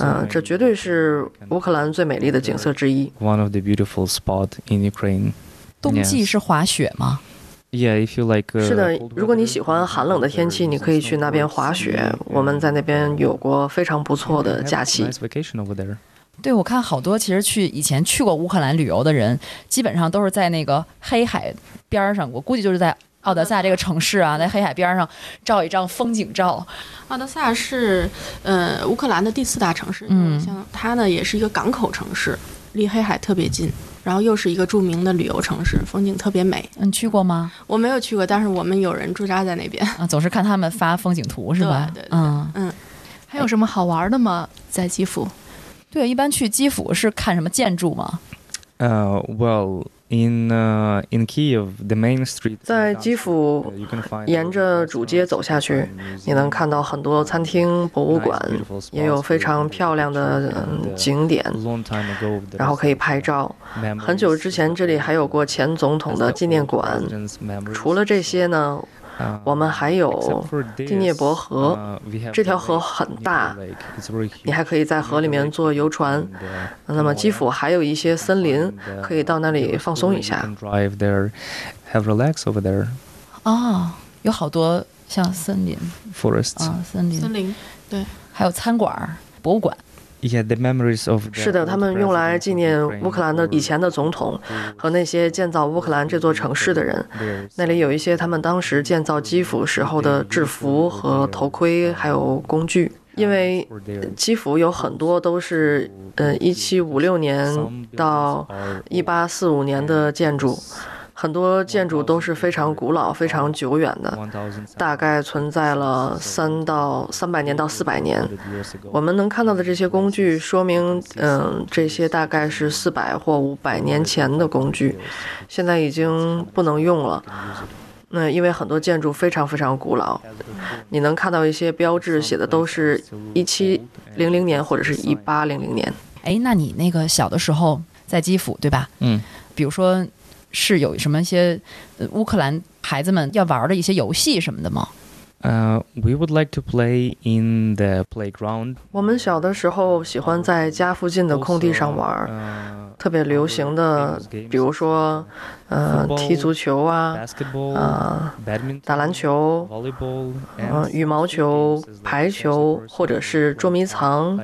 嗯，这绝对是乌克兰最美丽的景色之一。One of the beautiful spot in Ukraine。冬季是滑雪吗？Yeah, if you like. 是的，如果你喜欢寒冷的天气，你可以去那边滑雪。我们在那边有过非常不错的假期。对，我看好多其实去以前去过乌克兰旅游的人，基本上都是在那个黑海边上。我估计就是在奥德萨这个城市啊，在黑海边上照一张风景照。奥德萨是呃乌克兰的第四大城市，嗯，像它呢也是一个港口城市，离黑海特别近。然后又是一个著名的旅游城市，风景特别美。你去过吗？我没有去过，但是我们有人驻扎在那边啊，总是看他们发风景图，是吧？对对嗯嗯。还有什么好玩的吗？在基辅？对，一般去基辅是看什么建筑吗？呃，Well。In in Kiev, the main street. 在基辅，沿着主街走下去，你能看到很多餐厅、博物馆，也有非常漂亮的景点，然后可以拍照。很久之前，这里还有过前总统的纪念馆。除了这些呢？我们还有第聂伯河，这条河很大，你还可以在河里面坐游船。那么基辅还有一些森林，可以到那里放松一下。哦，有好多像森林，forest 啊，森林，森林，对，还有餐馆、博物馆。是的，他们用来纪念乌克兰的以前的总统和那些建造乌克兰这座城市的人。那里有一些他们当时建造基辅时候的制服和头盔，还有工具。因为基辅有很多都是呃一七五六年到一八四五年的建筑。很多建筑都是非常古老、非常久远的，大概存在了三到三百年到四百年。我们能看到的这些工具，说明，嗯，这些大概是四百或五百年前的工具，现在已经不能用了。那因为很多建筑非常非常古老，你能看到一些标志，写的都是一七零零年或者是一八零零年。哎，那你那个小的时候在基辅，对吧？嗯，比如说。是有什么一些乌克兰孩子们要玩的一些游戏什么的吗？呃，We would like to play in the playground。我们小的时候喜欢在家附近的空地上玩，特别流行的，比如说，呃，踢足球啊，啊，打篮球，嗯，羽毛球、排球，或者是捉迷藏，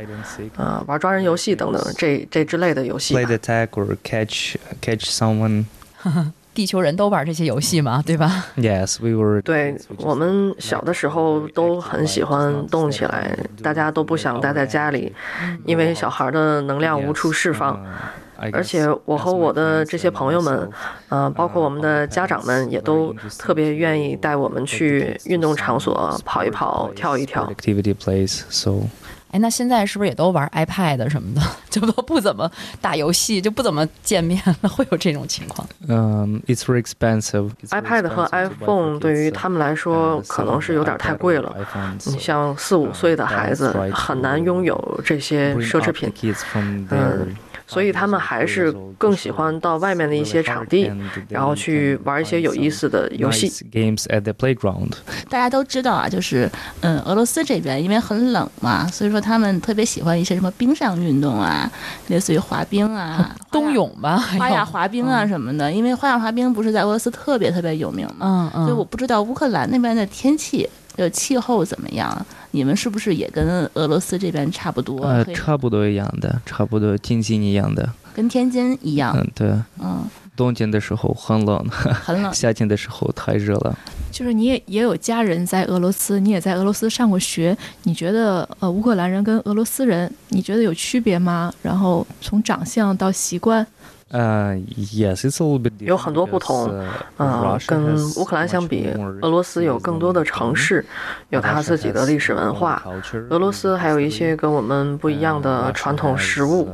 啊，玩抓人游戏等等，这这之类的游戏。Play the tag or catch catch someone。地球人都玩这些游戏嘛，对吧？Yes, we were. 对我们小的时候都很喜欢动起来，大家都不想待在家里，因为小孩的能量无处释放。而且我和我的这些朋友们，嗯，包括我们的家长们，也都特别愿意带我们去运动场所跑一跑、跳一跳。Activity place, so. 哎，那现在是不是也都玩 iPad 什么的，就都不怎么打游戏，就不怎么见面了？会有这种情况？嗯，It's very expensive. iPad 和 iPhone 对于他们来说可能是有点太贵了。你像四五岁的孩子很难拥有这些奢侈品。嗯。所以他们还是更喜欢到外面的一些场地，然后去玩一些有意思的游戏。Games at the playground。大家都知道啊，就是嗯，俄罗斯这边因为很冷嘛，所以说他们特别喜欢一些什么冰上运动啊，类似于滑冰啊、冬泳吧、花样滑冰啊什么的。因为花样滑冰不是在俄罗斯特别特别有名嘛，嗯嗯，所以我不知道乌克兰那边的天气。就气候怎么样？你们是不是也跟俄罗斯这边差不多？呃，差不多一样的，差不多天津一样的，跟天津一样。嗯，对。嗯，冬天的时候很冷，很冷；夏天的时候太热了。就是你也也有家人在俄罗斯，你也在俄罗斯上过学，你觉得呃乌克兰人跟俄罗斯人，你觉得有区别吗？然后从长相到习惯。呃，yes, it's a little bit 有很多不同，嗯，跟乌克兰相比，俄罗斯有更多的城市，有它自己的历史文化。俄罗斯还有一些跟我们不一样的传统食物。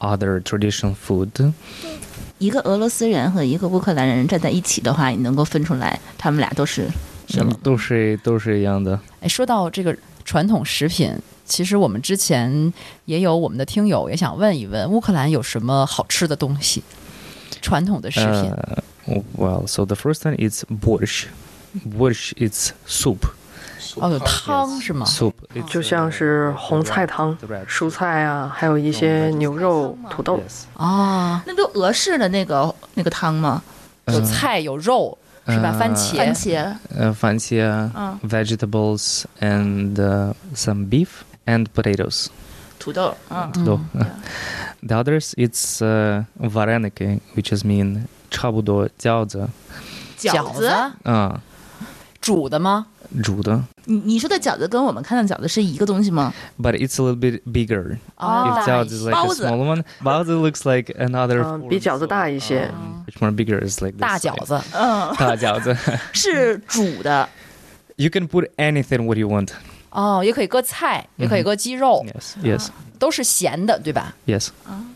Other traditional food。一个俄罗斯人和一个乌克兰人站在一起的话，你能够分出来他们俩都是什么？都是都是一样的。哎，说到这个传统食品。其实我们之前也有我们的听友也想问一问，乌克兰有什么好吃的东西？传统的食品。Well, so the first one is borscht. Borscht is soup. 哦，有汤是吗？Soup 就像是红菜汤，蔬菜啊，还有一些牛肉、土豆。啊，那不俄式的那个那个汤吗？有菜有肉是吧？番茄，番茄，呃，番茄，vegetables and some beef. and potatoes. 土豆，嗯，土豆。The others it's uh, vareniki, which is mean 差不多饺子。饺子？嗯，煮的吗？煮的。你你说的饺子跟我们看的饺子是一个东西吗？But it's a little bit bigger. 哦，饺子 like a small one. 包子 looks like another. 比饺子大一些。Which more bigger is like 大饺子。嗯，大饺子是煮的。You can put anything what you want. 哦，也可以搁菜，也可以搁鸡肉，yes，都是咸的，对吧？yes，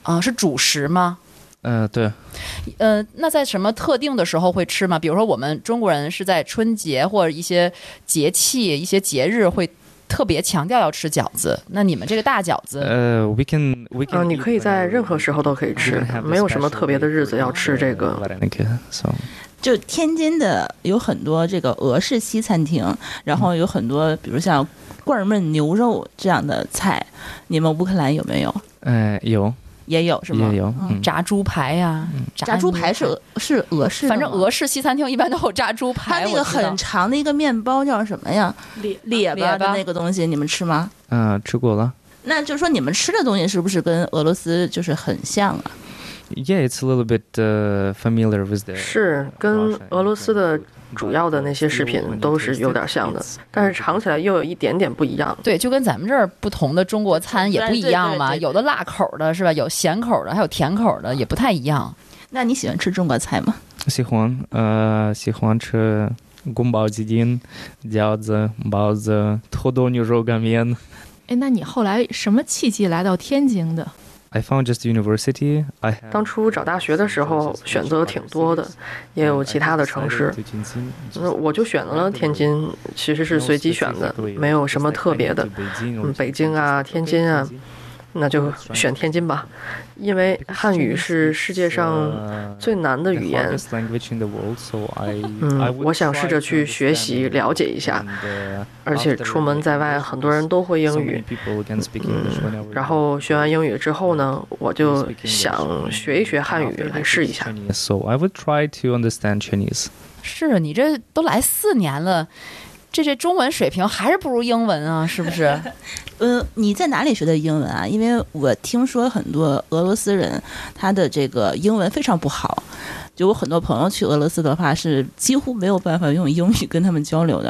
啊，是主食吗？呃，对，呃，那在什么特定的时候会吃吗？比如说我们中国人是在春节或者一些节气、一些节日会特别强调要吃饺子。那你们这个大饺子，呃，we can，we can，你可以在任何时候都可以吃，没有什么特别的日子要吃这个。就天津的有很多这个俄式西餐厅，然后有很多比如像罐焖牛肉这样的菜，你们乌克兰有没有？呃，有，也有是吗？也有，炸猪排呀，炸猪排是是俄式，反正俄式西餐厅一般都有炸猪排。它那个很长的一个面包叫什么呀？列列巴的那个东西，你们吃吗？嗯，吃过了。那就是说你们吃的东西是不是跟俄罗斯就是很像啊？Yeah, it's a little bit familiar with the. 是跟俄罗斯的主要的那些食品都是有点像的，但是尝起来又有一点点不一样。对，就跟咱们这儿不同的中国餐也不一样嘛，有的辣口的是吧？有咸口的，还有甜口的，也不太一样。那你喜欢吃中国菜吗？喜欢，呃，喜欢吃宫保鸡丁、饺子、包子、土豆牛肉干面。哎，那你后来什么契机来到天津的？I found just university. I 当初找大学的时候选择挺多的，也有其他的城市，那我就选了天津。其实是随机选的，没有什么特别的。嗯，北京啊，天津啊。那就选天津吧，因为汉语是世界上最难的语言。嗯，我想试着去学习了解一下，而且出门在外，很多人都会英语。嗯，然后学完英语之后呢，我就想学一学汉语来试一下。So I would try to understand Chinese。是你这都来四年了。这这中文水平还是不如英文啊，是不是？呃，你在哪里学的英文啊？因为我听说很多俄罗斯人他的这个英文非常不好。就我很多朋友去俄罗斯的话，是几乎没有办法用英语跟他们交流的。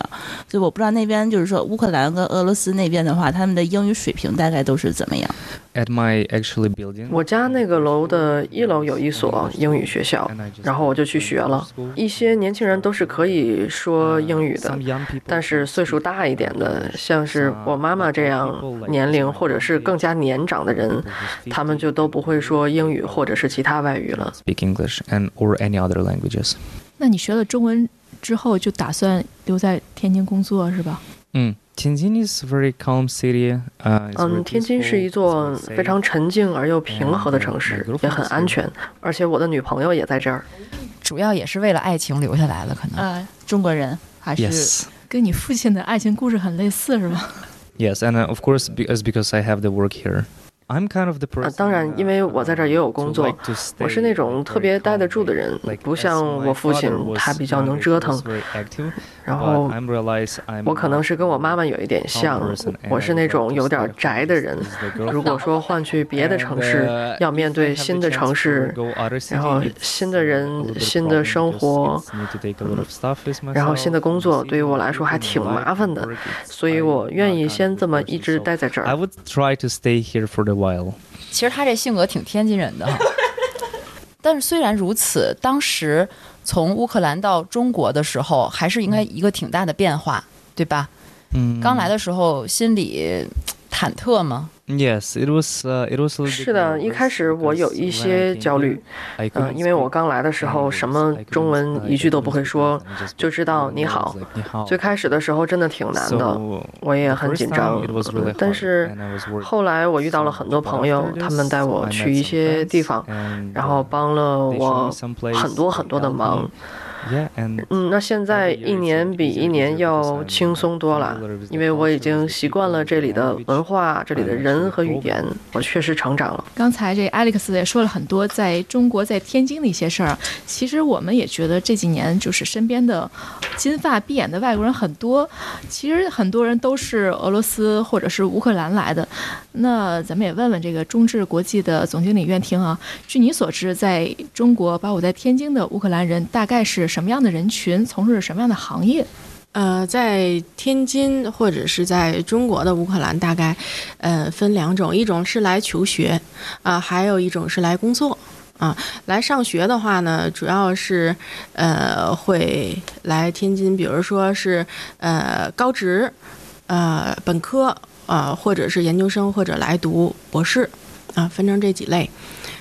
所以我不知道那边就是说乌克兰跟俄罗斯那边的话，他们的英语水平大概都是怎么样？At my actually building，我家那个楼的一楼有一所英语学校，然后我就去学了。一些年轻人都是可以说英语的，但是岁数大一点的，像是我妈妈这样年龄或者是更加年长的人，他们就都不会说英语或者是其他外语了。Speak English and or any other languages。那你学了中文之后，就打算留在天津工作是吧？嗯，天津 is very calm city。嗯，天津是一座非常沉静而又平和的城市，也很安全。而且我的女朋友也在这儿。主要也是为了爱情留下来了，可能。啊，中国人还是跟你父亲的爱情故事很类似，是吧？Yes, and of course, because because I have the work here. 当然，因为我在这儿也有工作，我是那种特别待得住的人，不像我父亲，他比较能折腾。然后我可能是跟我妈妈有一点像，我是那种有点宅的人。如果说换去别的城市，要面对新的城市，然后新的人、新的生活，然后新的工作，对于我来说还挺麻烦的，所以我愿意先这么一直待在这儿。其实他这性格挺天津人的，但是虽然如此，当时从乌克兰到中国的时候，还是应该一个挺大的变化，对吧？嗯，刚来的时候心里忐忑吗？Yes, it was. It was. 是的，一开始我有一些焦虑，嗯，因为我刚来的时候什么中文一句都不会说，就知道你好。最开始的时候真的挺难的，我也很紧张。但是后来我遇到了很多朋友，他们带我去一些地方，然后帮了我很多很多的忙。嗯，那现在一年比一年要轻松多了，因为我已经习惯了这里的文化、这里的人和语言，我确实成长了。刚才这 Alex 也说了很多在中国在天津的一些事儿，其实我们也觉得这几年就是身边的金发碧眼的外国人很多，其实很多人都是俄罗斯或者是乌克兰来的。那咱们也问问这个中智国际的总经理苑婷啊，据你所知，在中国包括在天津的乌克兰人大概是？什么样的人群从事什么样的行业？呃，在天津或者是在中国的乌克兰，大概呃分两种，一种是来求学啊，还有一种是来工作啊。来上学的话呢，主要是呃会来天津，比如说是呃高职、呃本科啊，或者是研究生，或者来读博士啊，分成这几类。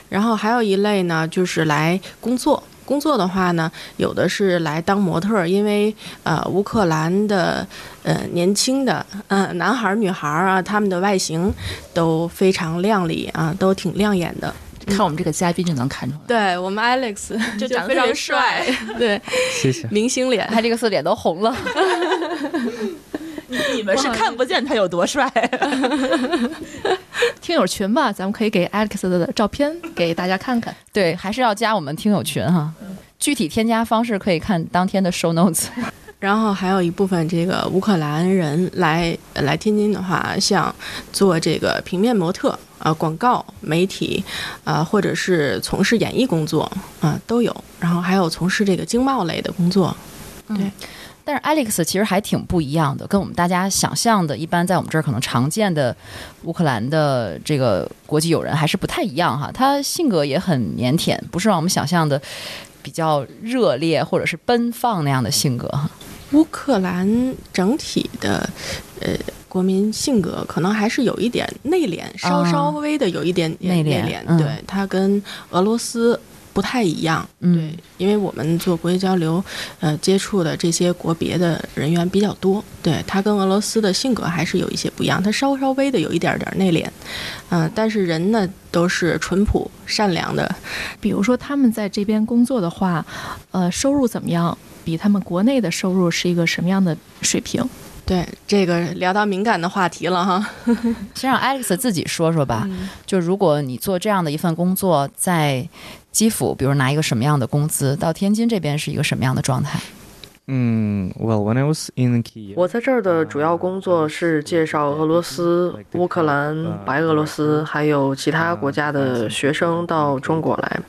然后还有一类呢，就是来工作。工作的话呢，有的是来当模特，因为呃，乌克兰的呃年轻的嗯男孩儿、女孩儿啊，他们的外形都非常靓丽啊，都挺亮眼的。看我们这个嘉宾就能看出来，对我们 Alex 就长得非常帅，对，谢谢，明星脸，他这个色脸都红了。你们是看不见他有多帅。听友群吧，咱们可以给 Alex 的照片给大家看看。对，还是要加我们听友群哈。具体添加方式可以看当天的 show notes。然后还有一部分这个乌克兰人来来天津的话，像做这个平面模特啊、广告媒体啊，或者是从事演艺工作啊都有。然后还有从事这个经贸类的工作，对。但是 Alex 其实还挺不一样的，跟我们大家想象的，一般在我们这儿可能常见的乌克兰的这个国际友人还是不太一样哈。他性格也很腼腆，不是让我们想象的比较热烈或者是奔放那样的性格哈。乌克兰整体的呃国民性格可能还是有一点内敛，稍稍微的有一点内敛，对他跟俄罗斯。不太一样，对，因为我们做国际交流，呃，接触的这些国别的人员比较多，对他跟俄罗斯的性格还是有一些不一样，他稍稍微的有一点点内敛，嗯，但是人呢都是淳朴善良的。比如说他们在这边工作的话，呃，收入怎么样？比他们国内的收入是一个什么样的水平？对，这个聊到敏感的话题了哈，先让 Alex 自己说说吧。就如果你做这样的一份工作，在基辅，比如拿一个什么样的工资，到天津这边是一个什么样的状态？嗯，Well, when I was in Kiev，我在这儿的主要工作是介绍俄罗斯、乌克兰、白俄罗斯还有其他国家的学生到中国来。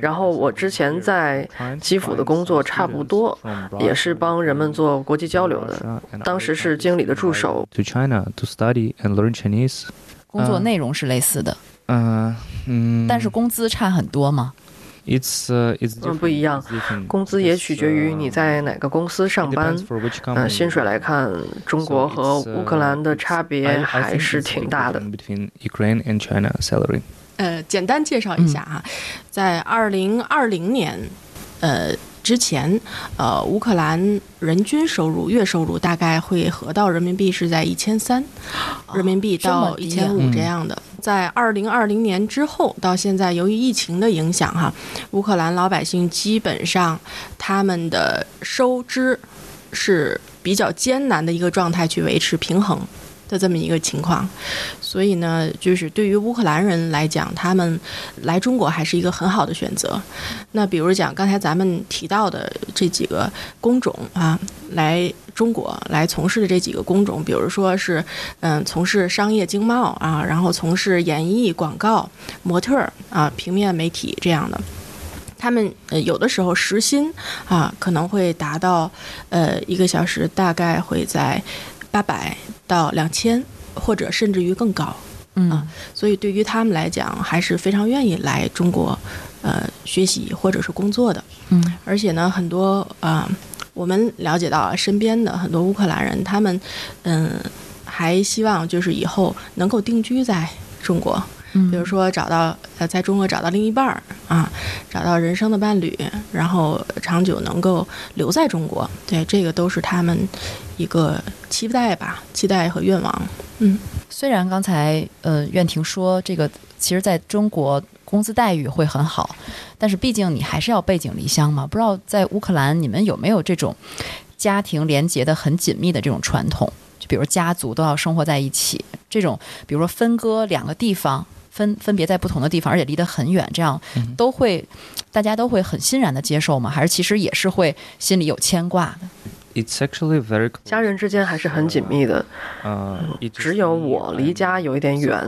然后我之前在基辅的工作差不多，也是帮人们做国际交流的，当时是经理的助手。To China to study and learn Chinese。工作内容是类似的。嗯嗯，但是工资差很多吗？It's it's 嗯不一样，工资也取决于你在哪个公司上班。嗯，薪水来看，中国和乌克兰的差别还是挺大的。Between Ukraine and China salary。呃，简单介绍一下哈，在二零二零年，呃。之前，呃，乌克兰人均收入月收入大概会合到人民币是在一千三人民币到一千五这样的。在二零二零年之后到现在，由于疫情的影响，哈，乌克兰老百姓基本上他们的收支是比较艰难的一个状态去维持平衡。的这么一个情况，所以呢，就是对于乌克兰人来讲，他们来中国还是一个很好的选择。那比如讲刚才咱们提到的这几个工种啊，来中国来从事的这几个工种，比如说是嗯，从事商业经贸啊，然后从事演艺、广告、模特儿啊、平面媒体这样的，他们呃有的时候时薪啊可能会达到呃一个小时大概会在。八百到两千，或者甚至于更高，嗯，所以对于他们来讲，还是非常愿意来中国，呃，学习或者是工作的，嗯，而且呢，很多啊，我们了解到身边的很多乌克兰人，他们嗯，还希望就是以后能够定居在中国。比如说找到呃，在中国找到另一半儿啊，找到人生的伴侣，然后长久能够留在中国，对这个都是他们一个期待吧，期待和愿望。嗯，虽然刚才呃苑婷说这个，其实在中国工资待遇会很好，但是毕竟你还是要背井离乡嘛。不知道在乌克兰你们有没有这种家庭连结的很紧密的这种传统？就比如家族都要生活在一起，这种比如说分割两个地方。分分别在不同的地方，而且离得很远，这样都会，大家都会很欣然的接受吗？还是其实也是会心里有牵挂的？It's actually very 家人之间还是很紧密的。嗯，只有我离家有一点远。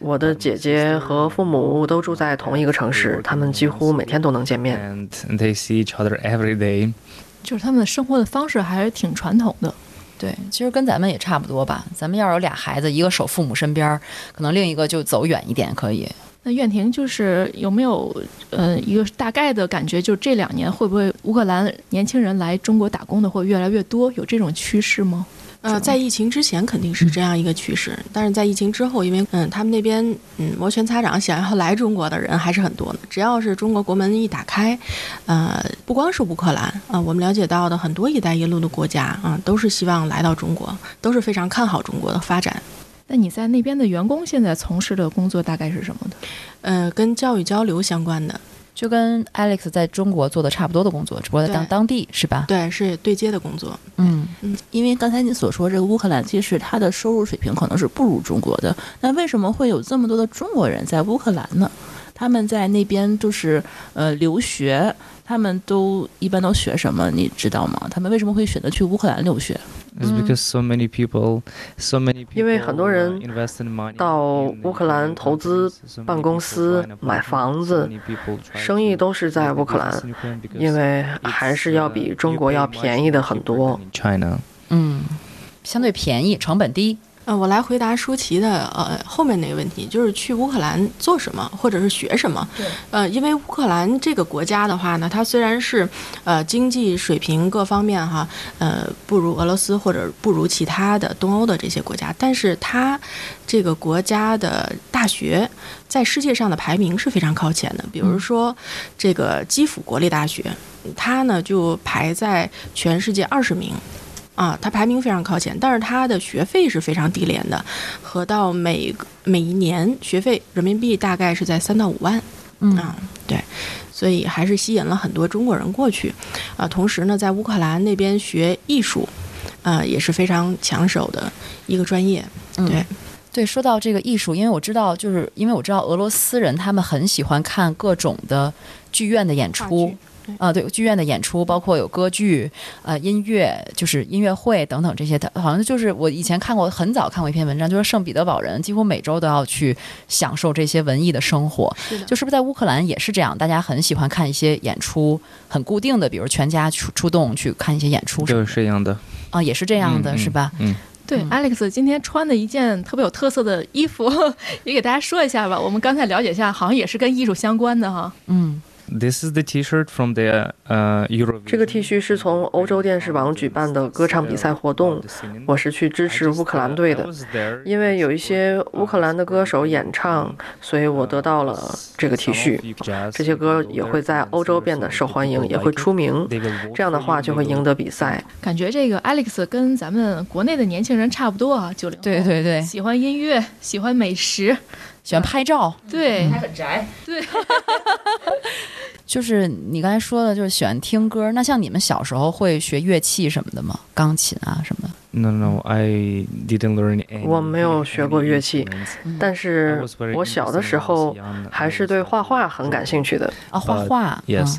我的姐姐和父母都住在同一个城市，他们几乎每天都能见面。And they see each other every day。就是他们的生活的方式还是挺传统的。对，其实跟咱们也差不多吧。咱们要有俩孩子，一个守父母身边，可能另一个就走远一点，可以。那苑婷就是有没有呃一个大概的感觉？就这两年会不会乌克兰年轻人来中国打工的会越来越多？有这种趋势吗？呃，在疫情之前肯定是这样一个趋势，但是在疫情之后，因为嗯，他们那边嗯摩拳擦掌想要来中国的人还是很多的。只要是中国国门一打开，呃，不光是乌克兰啊，我们了解到的很多“一带一路”的国家啊，都是希望来到中国，都是非常看好中国的发展。那你在那边的员工现在从事的工作大概是什么的？呃，跟教育交流相关的。就跟 Alex 在中国做的差不多的工作，只不过在当当地是吧？对，是对接的工作。嗯嗯，因为刚才你所说这个乌克兰，其实它的收入水平可能是不如中国的。那为什么会有这么多的中国人在乌克兰呢？他们在那边就是呃留学，他们都一般都学什么？你知道吗？他们为什么会选择去乌克兰留学？因为很多人到乌克兰投资、办公司、买房子，生意都是在乌克兰，因为还是要比中国要便宜的很多。China，嗯，相对便宜，成本低。呃，我来回答舒淇的呃后面那个问题，就是去乌克兰做什么，或者是学什么？对，呃，因为乌克兰这个国家的话呢，它虽然是呃经济水平各方面哈，呃不如俄罗斯或者不如其他的东欧的这些国家，但是它这个国家的大学在世界上的排名是非常靠前的。比如说这个基辅国立大学，它呢就排在全世界二十名。啊，它排名非常靠前，但是它的学费是非常低廉的，合到每每一年学费人民币大概是在三到五万。嗯，对，所以还是吸引了很多中国人过去。啊，同时呢，在乌克兰那边学艺术，啊，也是非常抢手的一个专业。对，对，说到这个艺术，因为我知道，就是因为我知道俄罗斯人他们很喜欢看各种的剧院的演出。啊，对，剧院的演出包括有歌剧、呃音乐，就是音乐会等等这些。的，好像就是我以前看过，很早看过一篇文章，就是圣彼得堡人几乎每周都要去享受这些文艺的生活。是的，就是不是在乌克兰也是这样？大家很喜欢看一些演出，很固定的，比如全家出出动去看一些演出，就是这样的。啊，也是这样的，是吧？嗯，对，Alex 今天穿的一件特别有特色的衣服，也给大家说一下吧。我们刚才了解一下，好像也是跟艺术相关的哈。嗯。This is the T-shirt from the 呃 Euro。这个 T 恤是从欧洲电视网举办的歌唱比赛活动，我是去支持乌克兰队的，因为有一些乌克兰的歌手演唱，所以我得到了这个 T 恤。这些歌也会在欧洲变得受欢迎，也会出名，这样的话就会赢得比赛。感觉这个 Alex 跟咱们国内的年轻人差不多啊，九零对对对，喜欢音乐，喜欢美食。喜欢拍照，对，还很宅，对，就是你刚才说的，就是喜欢听歌。那像你们小时候会学乐器什么的吗？钢琴啊什么？No, no, I didn't learn. 我没有学过乐器，但是我小的时候还是对画画很感兴趣的。啊，画画。Yes.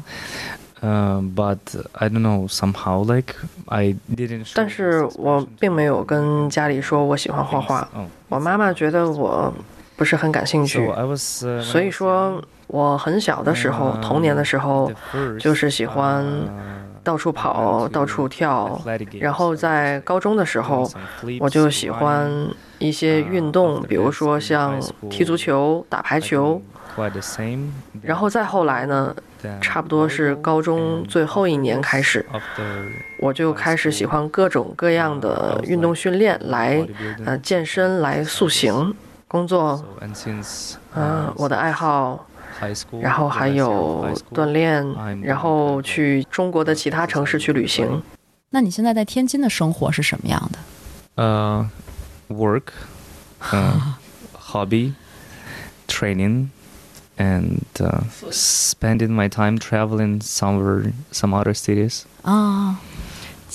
嗯，but I don't know somehow like I didn't. 但是我并没有跟家里说我喜欢画画。我妈妈觉得我不是很感兴趣，所以说我很小的时候，童年的时候就是喜欢到处跑、到处跳。然后在高中的时候，我就喜欢一些运动，比如说像踢足球、打排球。然后再后来呢，差不多是高中最后一年开始，我就开始喜欢各种各样的运动训练，来呃健身，来塑形。工作，嗯，我的爱好，然后还有锻炼，然后去中国的其他城市去旅行。那你现在在天津的生活是什么样的？呃，work，嗯，hobby，training。and uh, spending my time traveling somewhere, some other cities. 啊，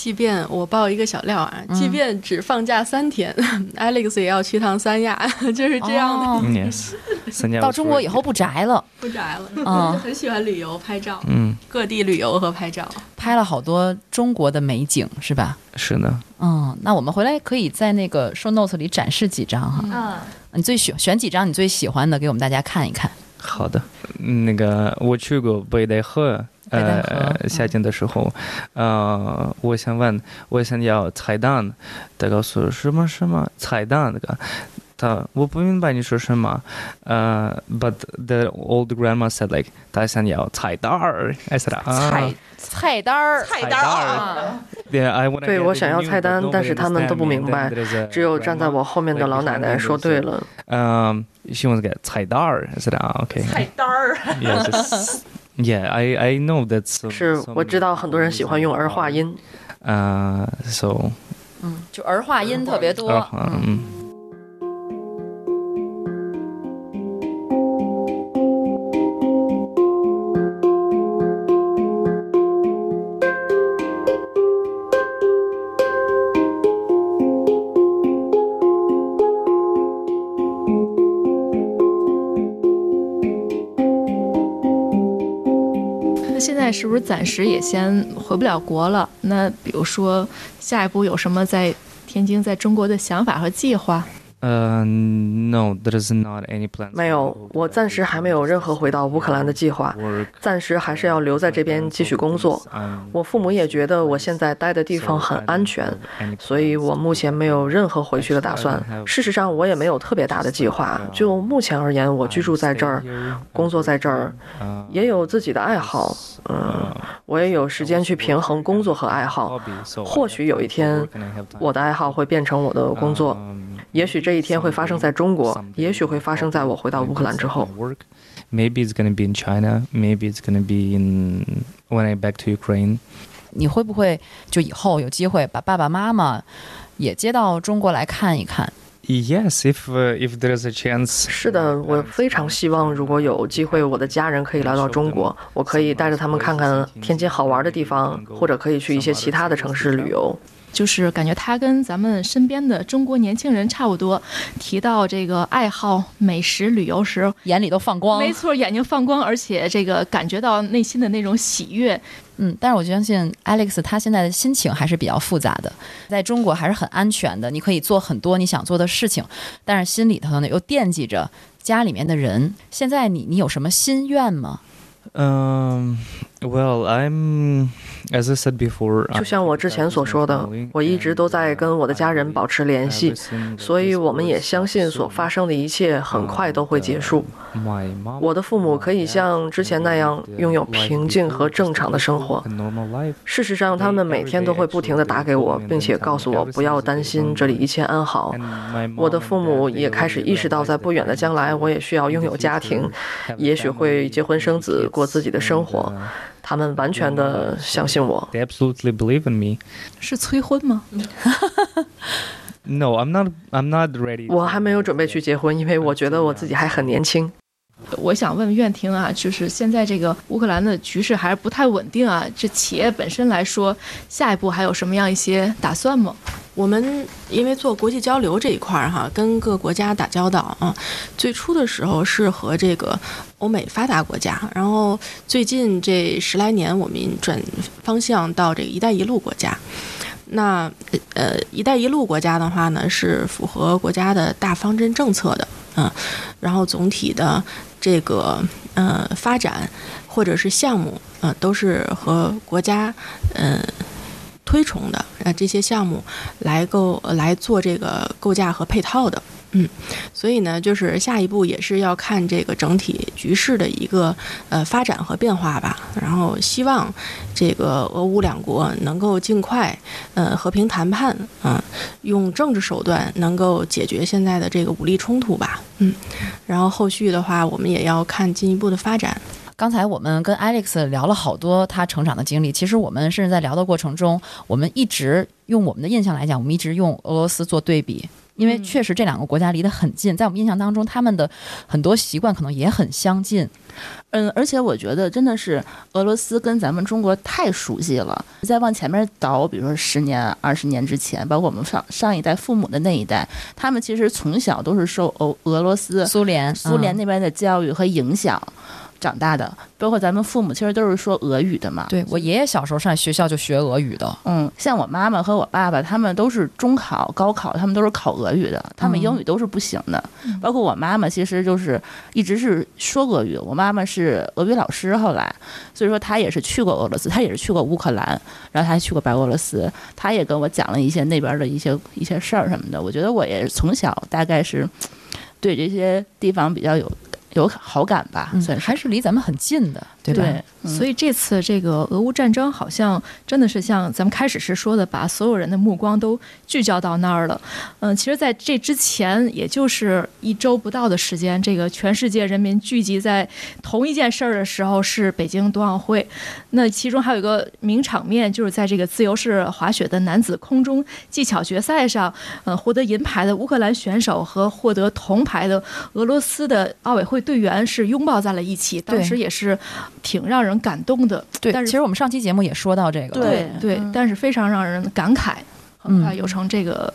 即便我爆一个小料啊，即便只放假三天，Alex 也要去趟三亚，就是这样的。三亚到中国以后不宅了，不宅了，嗯，很喜欢旅游拍照，嗯，各地旅游和拍照，拍了好多中国的美景，是吧？是的。嗯，那我们回来可以在那个 show notes 里展示几张哈。嗯，你最喜选几张你最喜欢的给我们大家看一看。好的，那个我去过北戴河，呃，夏天的时候，呃，我想问，我想要菜单，他告诉什么什么菜单那个，他我不明白你说什么，呃，but the old grandma said like 他想要菜单儿，I said 啊，菜菜单儿，菜单儿，对，我想要菜单，但是他们都不明白，只有站在我后面的老奶奶说对了，嗯。She wants to get 菜单儿，said 啊，OK。菜单儿。Yeah，I I know that's。是，我知道很多人喜欢用儿化音。呃，so。嗯，就儿化音特别多。嗯。是不是暂时也先回不了国了？那比如说，下一步有什么在天津、在中国的想法和计划？呃，no, there is not any plan. 没有，我暂时还没有任何回到乌克兰的计划，暂时还是要留在这边继续工作。我父母也觉得我现在待的地方很安全，所以我目前没有任何回去的打算。事实上，我也没有特别大的计划。就目前而言，我居住在这儿，工作在这儿，也有自己的爱好。嗯，我也有时间去平衡工作和爱好。或许有一天，我的爱好会变成我的工作。也许这一天会发生在中国，也许会发生在我回到乌克兰之后。Maybe it's gonna be in China. Maybe it's gonna be in when I back to Ukraine. 你会不会就以后有机会把爸爸妈妈也接到中国来看一看？Yes, if if there is a chance. 是的，我非常希望如果有机会，我的家人可以来到中国，我可以带着他们看看天津好玩的地方，或者可以去一些其他的城市旅游。就是感觉他跟咱们身边的中国年轻人差不多，提到这个爱好美食旅游时，眼里都放光。没错，眼睛放光，而且这个感觉到内心的那种喜悦。嗯，但是我相信 Alex 他现在的心情还是比较复杂的，在中国还是很安全的，你可以做很多你想做的事情，但是心里头呢又惦记着家里面的人。现在你你有什么心愿吗？嗯，Well I'm。As I said before，就像我之前所说的，我一直都在跟我的家人保持联系，所以我们也相信所发生的一切很快都会结束。我的父母可以像之前那样拥有平静和正常的生活。事实上，他们每天都会不停地打给我，并且告诉我不要担心，这里一切安好。我的父母也开始意识到，在不远的将来，我也需要拥有家庭，也许会结婚生子，过自己的生活。他们完全的相信我。They absolutely believe in me。是催婚吗？No, I'm not. I'm not ready. 我还没有准备去结婚，因为我觉得我自己还很年轻。我想问问苑婷啊，就是现在这个乌克兰的局势还是不太稳定啊。这企业本身来说，下一步还有什么样一些打算吗？我们因为做国际交流这一块儿哈，跟各国家打交道啊，最初的时候是和这个欧美发达国家，然后最近这十来年我们转方向到这个“一带一路”国家。那呃，“一带一路”国家的话呢，是符合国家的大方针政策的，嗯，然后总体的这个呃发展或者是项目，呃，都是和国家嗯。推崇的呃这些项目来构来做这个构架和配套的，嗯，所以呢，就是下一步也是要看这个整体局势的一个呃发展和变化吧。然后希望这个俄乌两国能够尽快呃和平谈判，嗯，用政治手段能够解决现在的这个武力冲突吧，嗯，然后后续的话，我们也要看进一步的发展。刚才我们跟 Alex 聊了好多他成长的经历，其实我们甚至在聊的过程中，我们一直用我们的印象来讲，我们一直用俄罗斯做对比，因为确实这两个国家离得很近，在我们印象当中，他们的很多习惯可能也很相近。嗯，而且我觉得真的是俄罗斯跟咱们中国太熟悉了。再往前面倒，比如说十年、二十年之前，包括我们上上一代父母的那一代，他们其实从小都是受俄俄罗斯、苏联、苏联那边的教育和影响。长大的，包括咱们父母，其实都是说俄语的嘛。对我爷爷小时候上学校就学俄语的。嗯，像我妈妈和我爸爸，他们都是中考、高考，他们都是考俄语的，他们英语都是不行的。包括我妈妈，其实就是一直是说俄语。我妈妈是俄语老师，后来，所以说她也是去过俄罗斯，她也是去过乌克兰，然后她还去过白俄罗斯，她也跟我讲了一些那边的一些一些事儿什么的。我觉得我也从小大概是对这些地方比较有。有好感吧，算还是离咱们很近的，对吧？所以这次这个俄乌战争好像真的是像咱们开始时说的，把所有人的目光都聚焦到那儿了。嗯，其实在这之前，也就是一周不到的时间，这个全世界人民聚集在同一件事儿的时候是北京冬奥会。那其中还有一个名场面，就是在这个自由式滑雪的男子空中技巧决赛上，呃，获得银牌的乌克兰选手和获得铜牌的俄罗斯的奥委会队员是拥抱在了一起，当时也是挺让人。感动的，对，但是其实我们上期节目也说到这个，对对，但是非常让人感慨，很快有成这个，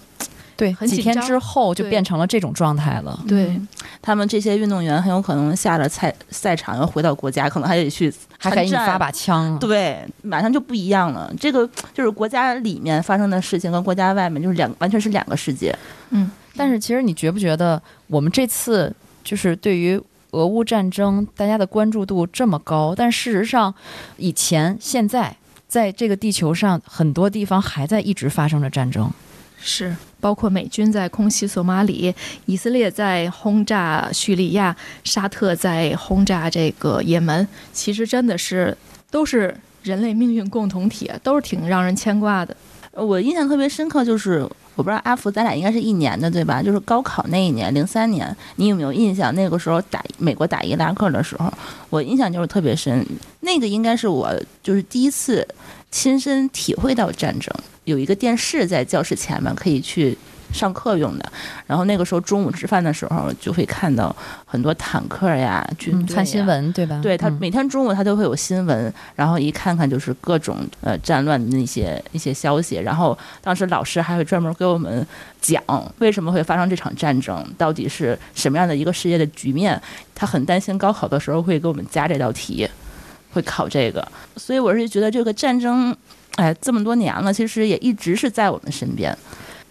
对，几天之后就变成了这种状态了。对他们这些运动员很有可能下了赛赛场又回到国家，可能还得去还给你发把枪，对，马上就不一样了。这个就是国家里面发生的事情跟国家外面就是两完全是两个世界。嗯，但是其实你觉不觉得我们这次就是对于。俄乌战争，大家的关注度这么高，但事实上，以前、现在，在这个地球上很多地方还在一直发生着战争，是。包括美军在空袭索马里，以色列在轰炸叙利亚，沙特在轰炸这个也门，其实真的是都是人类命运共同体，都是挺让人牵挂的。我印象特别深刻，就是我不知道阿福，咱俩应该是一年的对吧？就是高考那一年，零三年，你有没有印象？那个时候打美国打伊拉克的时候，我印象就是特别深。那个应该是我就是第一次亲身体会到战争，有一个电视在教室前面可以去。上课用的，然后那个时候中午吃饭的时候就会看到很多坦克呀、军看新闻对吧？对他每天中午他都会有新闻，然后一看看就是各种呃战乱的那些一些消息，然后当时老师还会专门给我们讲为什么会发生这场战争，到底是什么样的一个世界的局面。他很担心高考的时候会给我们加这道题，会考这个，所以我是觉得这个战争，哎，这么多年了，其实也一直是在我们身边。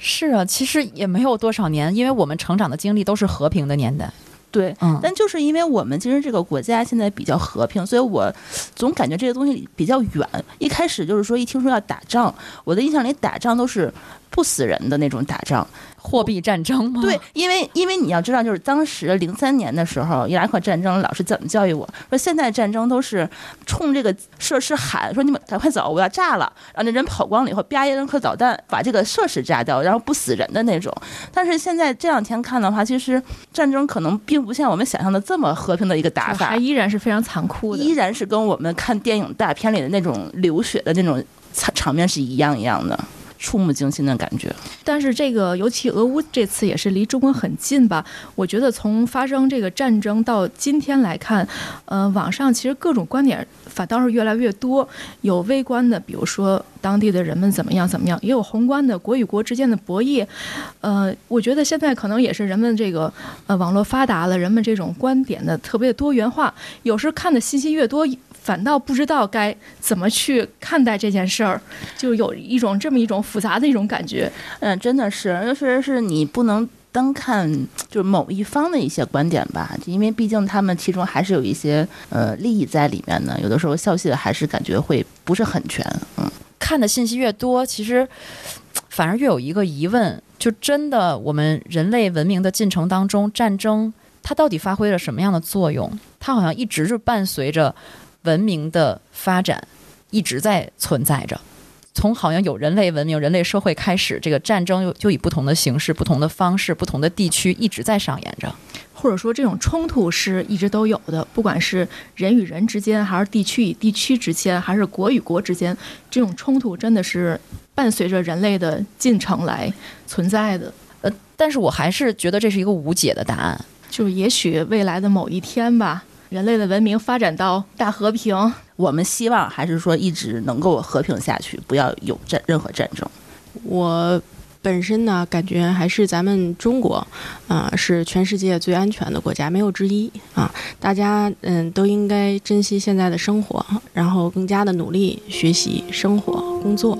是啊，其实也没有多少年，因为我们成长的经历都是和平的年代。对，嗯，但就是因为我们其实这个国家现在比较和平，所以我总感觉这些东西比较远。一开始就是说，一听说要打仗，我的印象里打仗都是不死人的那种打仗。货币战争吗？对，因为因为你要知道，就是当时零三年的时候，伊拉克战争，老师怎么教育我说，现在战争都是冲这个设施喊说你们赶快走，我要炸了，然后那人跑光了以后，啪一扔颗导弹把这个设施炸掉，然后不死人的那种。但是现在这两天看的话，其实战争可能并不像我们想象的这么和平的一个打法，还依然是非常残酷的，依然是跟我们看电影大片里的那种流血的那种场场面是一样一样的。触目惊心的感觉。但是这个尤其俄乌这次也是离中国很近吧？我觉得从发生这个战争到今天来看，呃，网上其实各种观点反倒是越来越多，有微观的，比如说当地的人们怎么样怎么样，也有宏观的国与国之间的博弈。呃，我觉得现在可能也是人们这个呃网络发达了，人们这种观点的特别多元化，有时看的信息越多。反倒不知道该怎么去看待这件事儿，就有一种这么一种复杂的一种感觉。嗯，真的是，尤其是你不能单看就是某一方的一些观点吧，因为毕竟他们其中还是有一些呃利益在里面的。有的时候消息还是感觉会不是很全。嗯，看的信息越多，其实反而越有一个疑问：就真的我们人类文明的进程当中，战争它到底发挥了什么样的作用？它好像一直是伴随着。文明的发展一直在存在着，从好像有人类文明、人类社会开始，这个战争又就以不同的形式、不同的方式、不同的地区一直在上演着，或者说这种冲突是一直都有的，不管是人与人之间，还是地区与地区之间，还是国与国之间，这种冲突真的是伴随着人类的进程来存在的。呃，但是我还是觉得这是一个无解的答案，就是也许未来的某一天吧。人类的文明发展到大和平，我们希望还是说一直能够和平下去，不要有战任何战争。我本身呢，感觉还是咱们中国，啊，是全世界最安全的国家，没有之一啊。大家嗯，都应该珍惜现在的生活，然后更加的努力学习、生活、工作。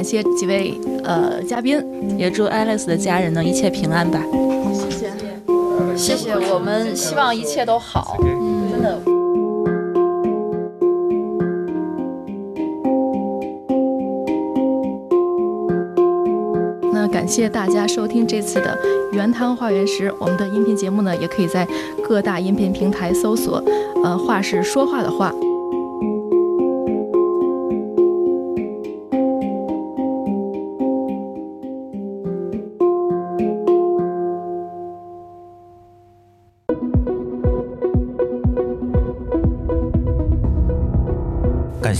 谢几位呃嘉宾，也祝 Alex 的家人呢一切平安吧。谢谢，谢谢，我们希望一切都好。嗯，真的。那感谢大家收听这次的原汤化原食，我们的音频节目呢，也可以在各大音频平台搜索，呃，话是说话的话。